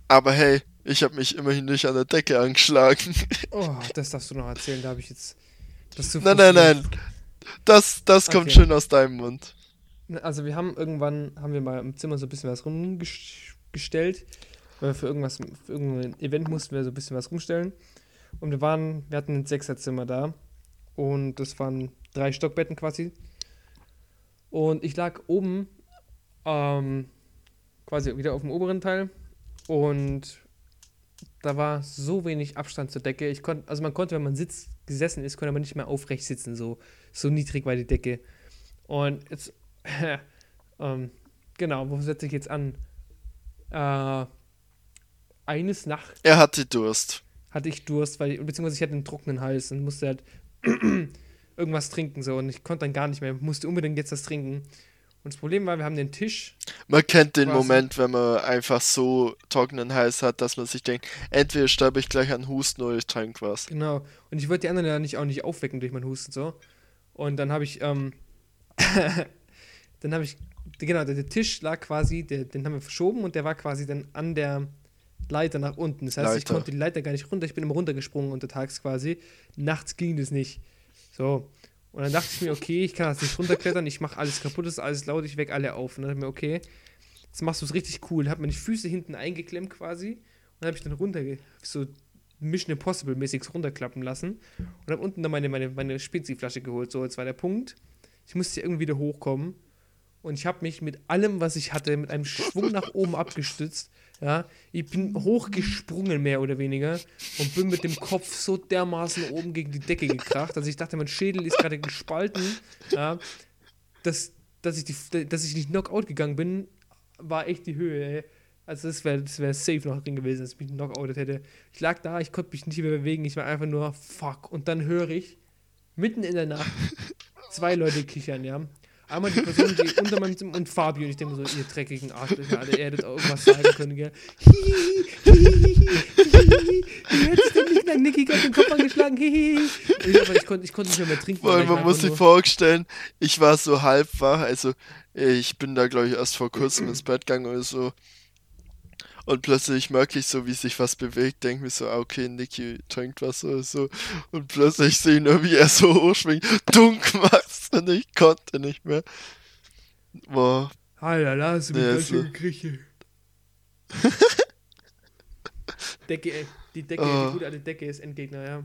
Speaker 1: Aber hey, ich habe mich immerhin nicht an der Decke angeschlagen.
Speaker 2: Oh, das darfst du noch erzählen. Da habe ich jetzt
Speaker 1: Nein, nein, nein. Das, das kommt
Speaker 2: Okay.
Speaker 1: schön aus deinem Mund.
Speaker 2: Also wir haben irgendwann, haben wir mal im Zimmer so ein bisschen was rumgestellt, weil wir für irgendwas, für irgendein Event mussten wir so ein bisschen was rumstellen. Und wir waren, wir hatten ein Sechserzimmer da und das waren drei Stockbetten quasi. Und ich lag oben, ähm, quasi wieder auf dem oberen Teil und da war so wenig Abstand zur Decke. Ich konnte, also man konnte, wenn man sitzt, gesessen ist, konnte man nicht mehr aufrecht sitzen, so, so niedrig war die Decke. Und jetzt, ähm, genau, wo setze ich jetzt an? Äh, eines Nachts
Speaker 1: Er hatte Durst.
Speaker 2: hatte ich Durst, weil, beziehungsweise ich hatte einen trockenen Hals und musste halt irgendwas trinken, so, und ich konnte dann gar nicht mehr, musste unbedingt jetzt das trinken. Und das Problem war, wir haben den Tisch,
Speaker 1: Man kennt den
Speaker 2: Quasi.
Speaker 1: Moment, wenn man einfach so trockenen Hals hat, dass man sich denkt, entweder sterbe ich gleich an Husten oder ich trinke was.
Speaker 2: genau, und ich wollte die anderen ja nicht, auch nicht aufwecken durch meinen Husten, so. Und dann habe ich, ähm, dann habe ich, genau, der, der Tisch lag quasi, der, den haben wir verschoben und der war quasi dann an der Leiter nach unten. Das heißt, ich
Speaker 1: Leiter.
Speaker 2: konnte die Leiter gar nicht runter, ich bin immer runtergesprungen untertags quasi. Nachts ging das nicht. So. Und dann dachte ich mir, okay, ich kann das nicht runterklettern, ich mache alles kaputt, ist alles laut, ich weck alle auf. Und dann dachte ich mir, okay, jetzt machst du es richtig cool. Hab meine Füße hinten eingeklemmt quasi und habe ich dann runter, so Mission Impossible mäßig runterklappen lassen und habe unten dann meine, meine, meine Spezi-Flasche geholt. So, jetzt war der Punkt. Ich musste irgendwie wieder hochkommen. Und ich habe mich mit allem, was ich hatte, mit einem Schwung nach oben abgestützt. Ja, ich bin hochgesprungen, mehr oder weniger, und bin mit dem Kopf so dermaßen oben gegen die Decke gekracht. Also ich dachte, mein Schädel ist gerade gespalten. Ja, dass, dass, ich die, dass ich nicht Knockout gegangen bin, war echt die Höhe, ey. Also das wäre das wär safe noch drin gewesen, dass ich mich knockoutet hätte. Ich lag da, ich konnte mich nicht mehr bewegen, ich war einfach nur fuck. Und dann höre ich mitten in der Nacht zwei Leute kichern, ja. Einmal die Person, die unter meinem Zimmer und Fabio und ich denke mir so, ihr dreckigen Arschlöcher, Alter, ihr hättet auch irgendwas sagen können, gell. Hihihi, hihihi, hihihi. Du hättest dem Nick, Nicky gerade den Kopf angeschlagen, hihihi. Ich, aber ich, konnte, ich konnte nicht mehr, trinken. Weil
Speaker 1: man muss sich vorstellen, ich war so halb wach, also ich bin da glaube ich erst vor kurzem ins Bett gegangen oder so. Und plötzlich merke ich so, wie sich was bewegt, denke mir so, ah, okay, Niki trinkt was oder so. Und plötzlich sehe ich nur, wie er so hochschwingt, dunk macht's und ich konnte nicht mehr. Boah,
Speaker 2: Alter, da hast du mich ganz
Speaker 1: so.
Speaker 2: schön gekriegt. Decke, ey. Die Decke,
Speaker 1: Oh.
Speaker 2: die gute alte Decke ist Endgegner, ja.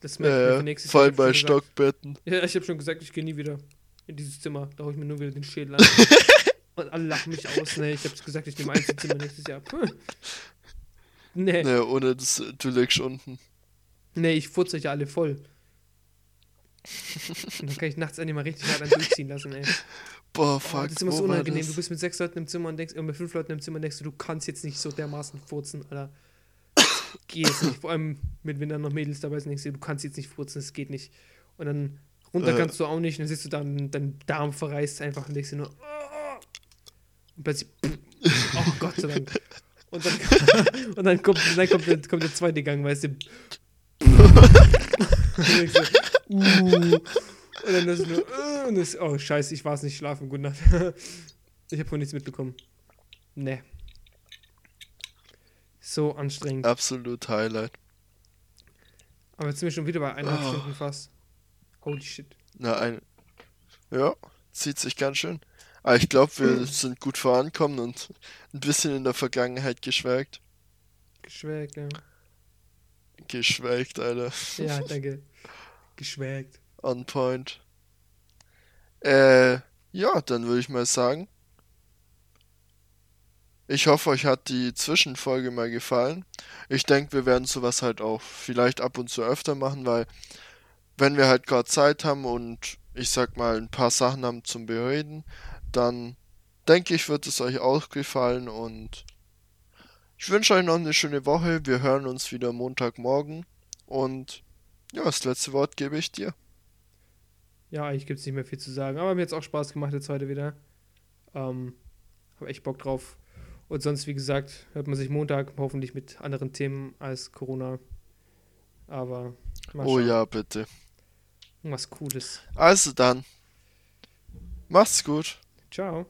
Speaker 2: Das mir
Speaker 1: ja,
Speaker 2: für
Speaker 1: ja,
Speaker 2: nächstes
Speaker 1: vor allem bei. Stockbetten.
Speaker 2: Ja, ich habe schon gesagt, ich gehe nie wieder in dieses Zimmer. Da hole ich mir nur wieder den Schädel an. Und alle lachen mich aus, ne? Ich habe gesagt, ich nehme Einzelzimmer nächstes Jahr. Nee,
Speaker 1: Ja, ohne das, du liegst unten.
Speaker 2: nee, ich furze euch ja alle voll. Und dann kann ich nachts endlich mal richtig hart an durchziehen lassen, ey.
Speaker 1: Boah,
Speaker 2: Oh,
Speaker 1: fuck,
Speaker 2: das ist immer so unangenehm. Du bist mit sechs Leuten im Zimmer und denkst, äh, mit fünf Leuten im Zimmer und denkst du, du kannst jetzt nicht so dermaßen furzen, Alter. Geht jetzt nicht. Vor allem mit, wenn dann noch Mädels dabei sind, denkst du, du kannst jetzt nicht furzen, es geht nicht. Und dann runter
Speaker 1: Äh.
Speaker 2: kannst du auch nicht, und dann sitzt du da und dein Darm verreißt einfach und denkst dir nur, "Oh." und plötzlich, oh Gott sei Dank. Und dann, und dann kommt, dann kommt, der, kommt der zweite Gang, weißt du. uh. Und dann ist es nur, äh, und das, oh scheiße, ich war es nicht schlafen, gute Nacht. ich habe von nichts mitbekommen. Ne. So anstrengend.
Speaker 1: Absolut Highlight.
Speaker 2: Aber jetzt sind wir schon wieder bei eineinhalb
Speaker 1: Oh.
Speaker 2: Stunden fast. Holy shit.
Speaker 1: Na, ein. Ja, zieht sich ganz schön. Aber ich glaube, wir sind gut vorankommen und ein bisschen in der Vergangenheit geschwelgt.
Speaker 2: Geschwelgt, ja.
Speaker 1: Geschwelgt, Alter.
Speaker 2: Ja, danke. Geschwelgt.
Speaker 1: On point. Äh, ja, dann würde ich mal sagen. Ich hoffe, euch hat die Zwischenfolge mal gefallen. Ich denke, wir werden sowas halt auch vielleicht ab und zu öfter machen, weil wenn wir halt gerade Zeit haben und ich sag mal ein paar Sachen haben zum Bereden, dann denke ich, wird es euch auch gefallen und ich wünsche euch noch eine schöne Woche. Wir hören uns wieder Montagmorgen und ja, das letzte Wort gebe ich dir.
Speaker 2: Ja, eigentlich gibt es nicht mehr viel zu sagen. Aber mir hat es auch Spaß gemacht jetzt heute wieder. Ähm, hab echt Bock drauf. Und sonst, wie gesagt, hört man sich Montag hoffentlich mit anderen Themen als Corona. Aber
Speaker 1: Oh ja, bitte.
Speaker 2: Irgendwas Cooles.
Speaker 1: Also dann. Macht's gut.
Speaker 2: Ciao.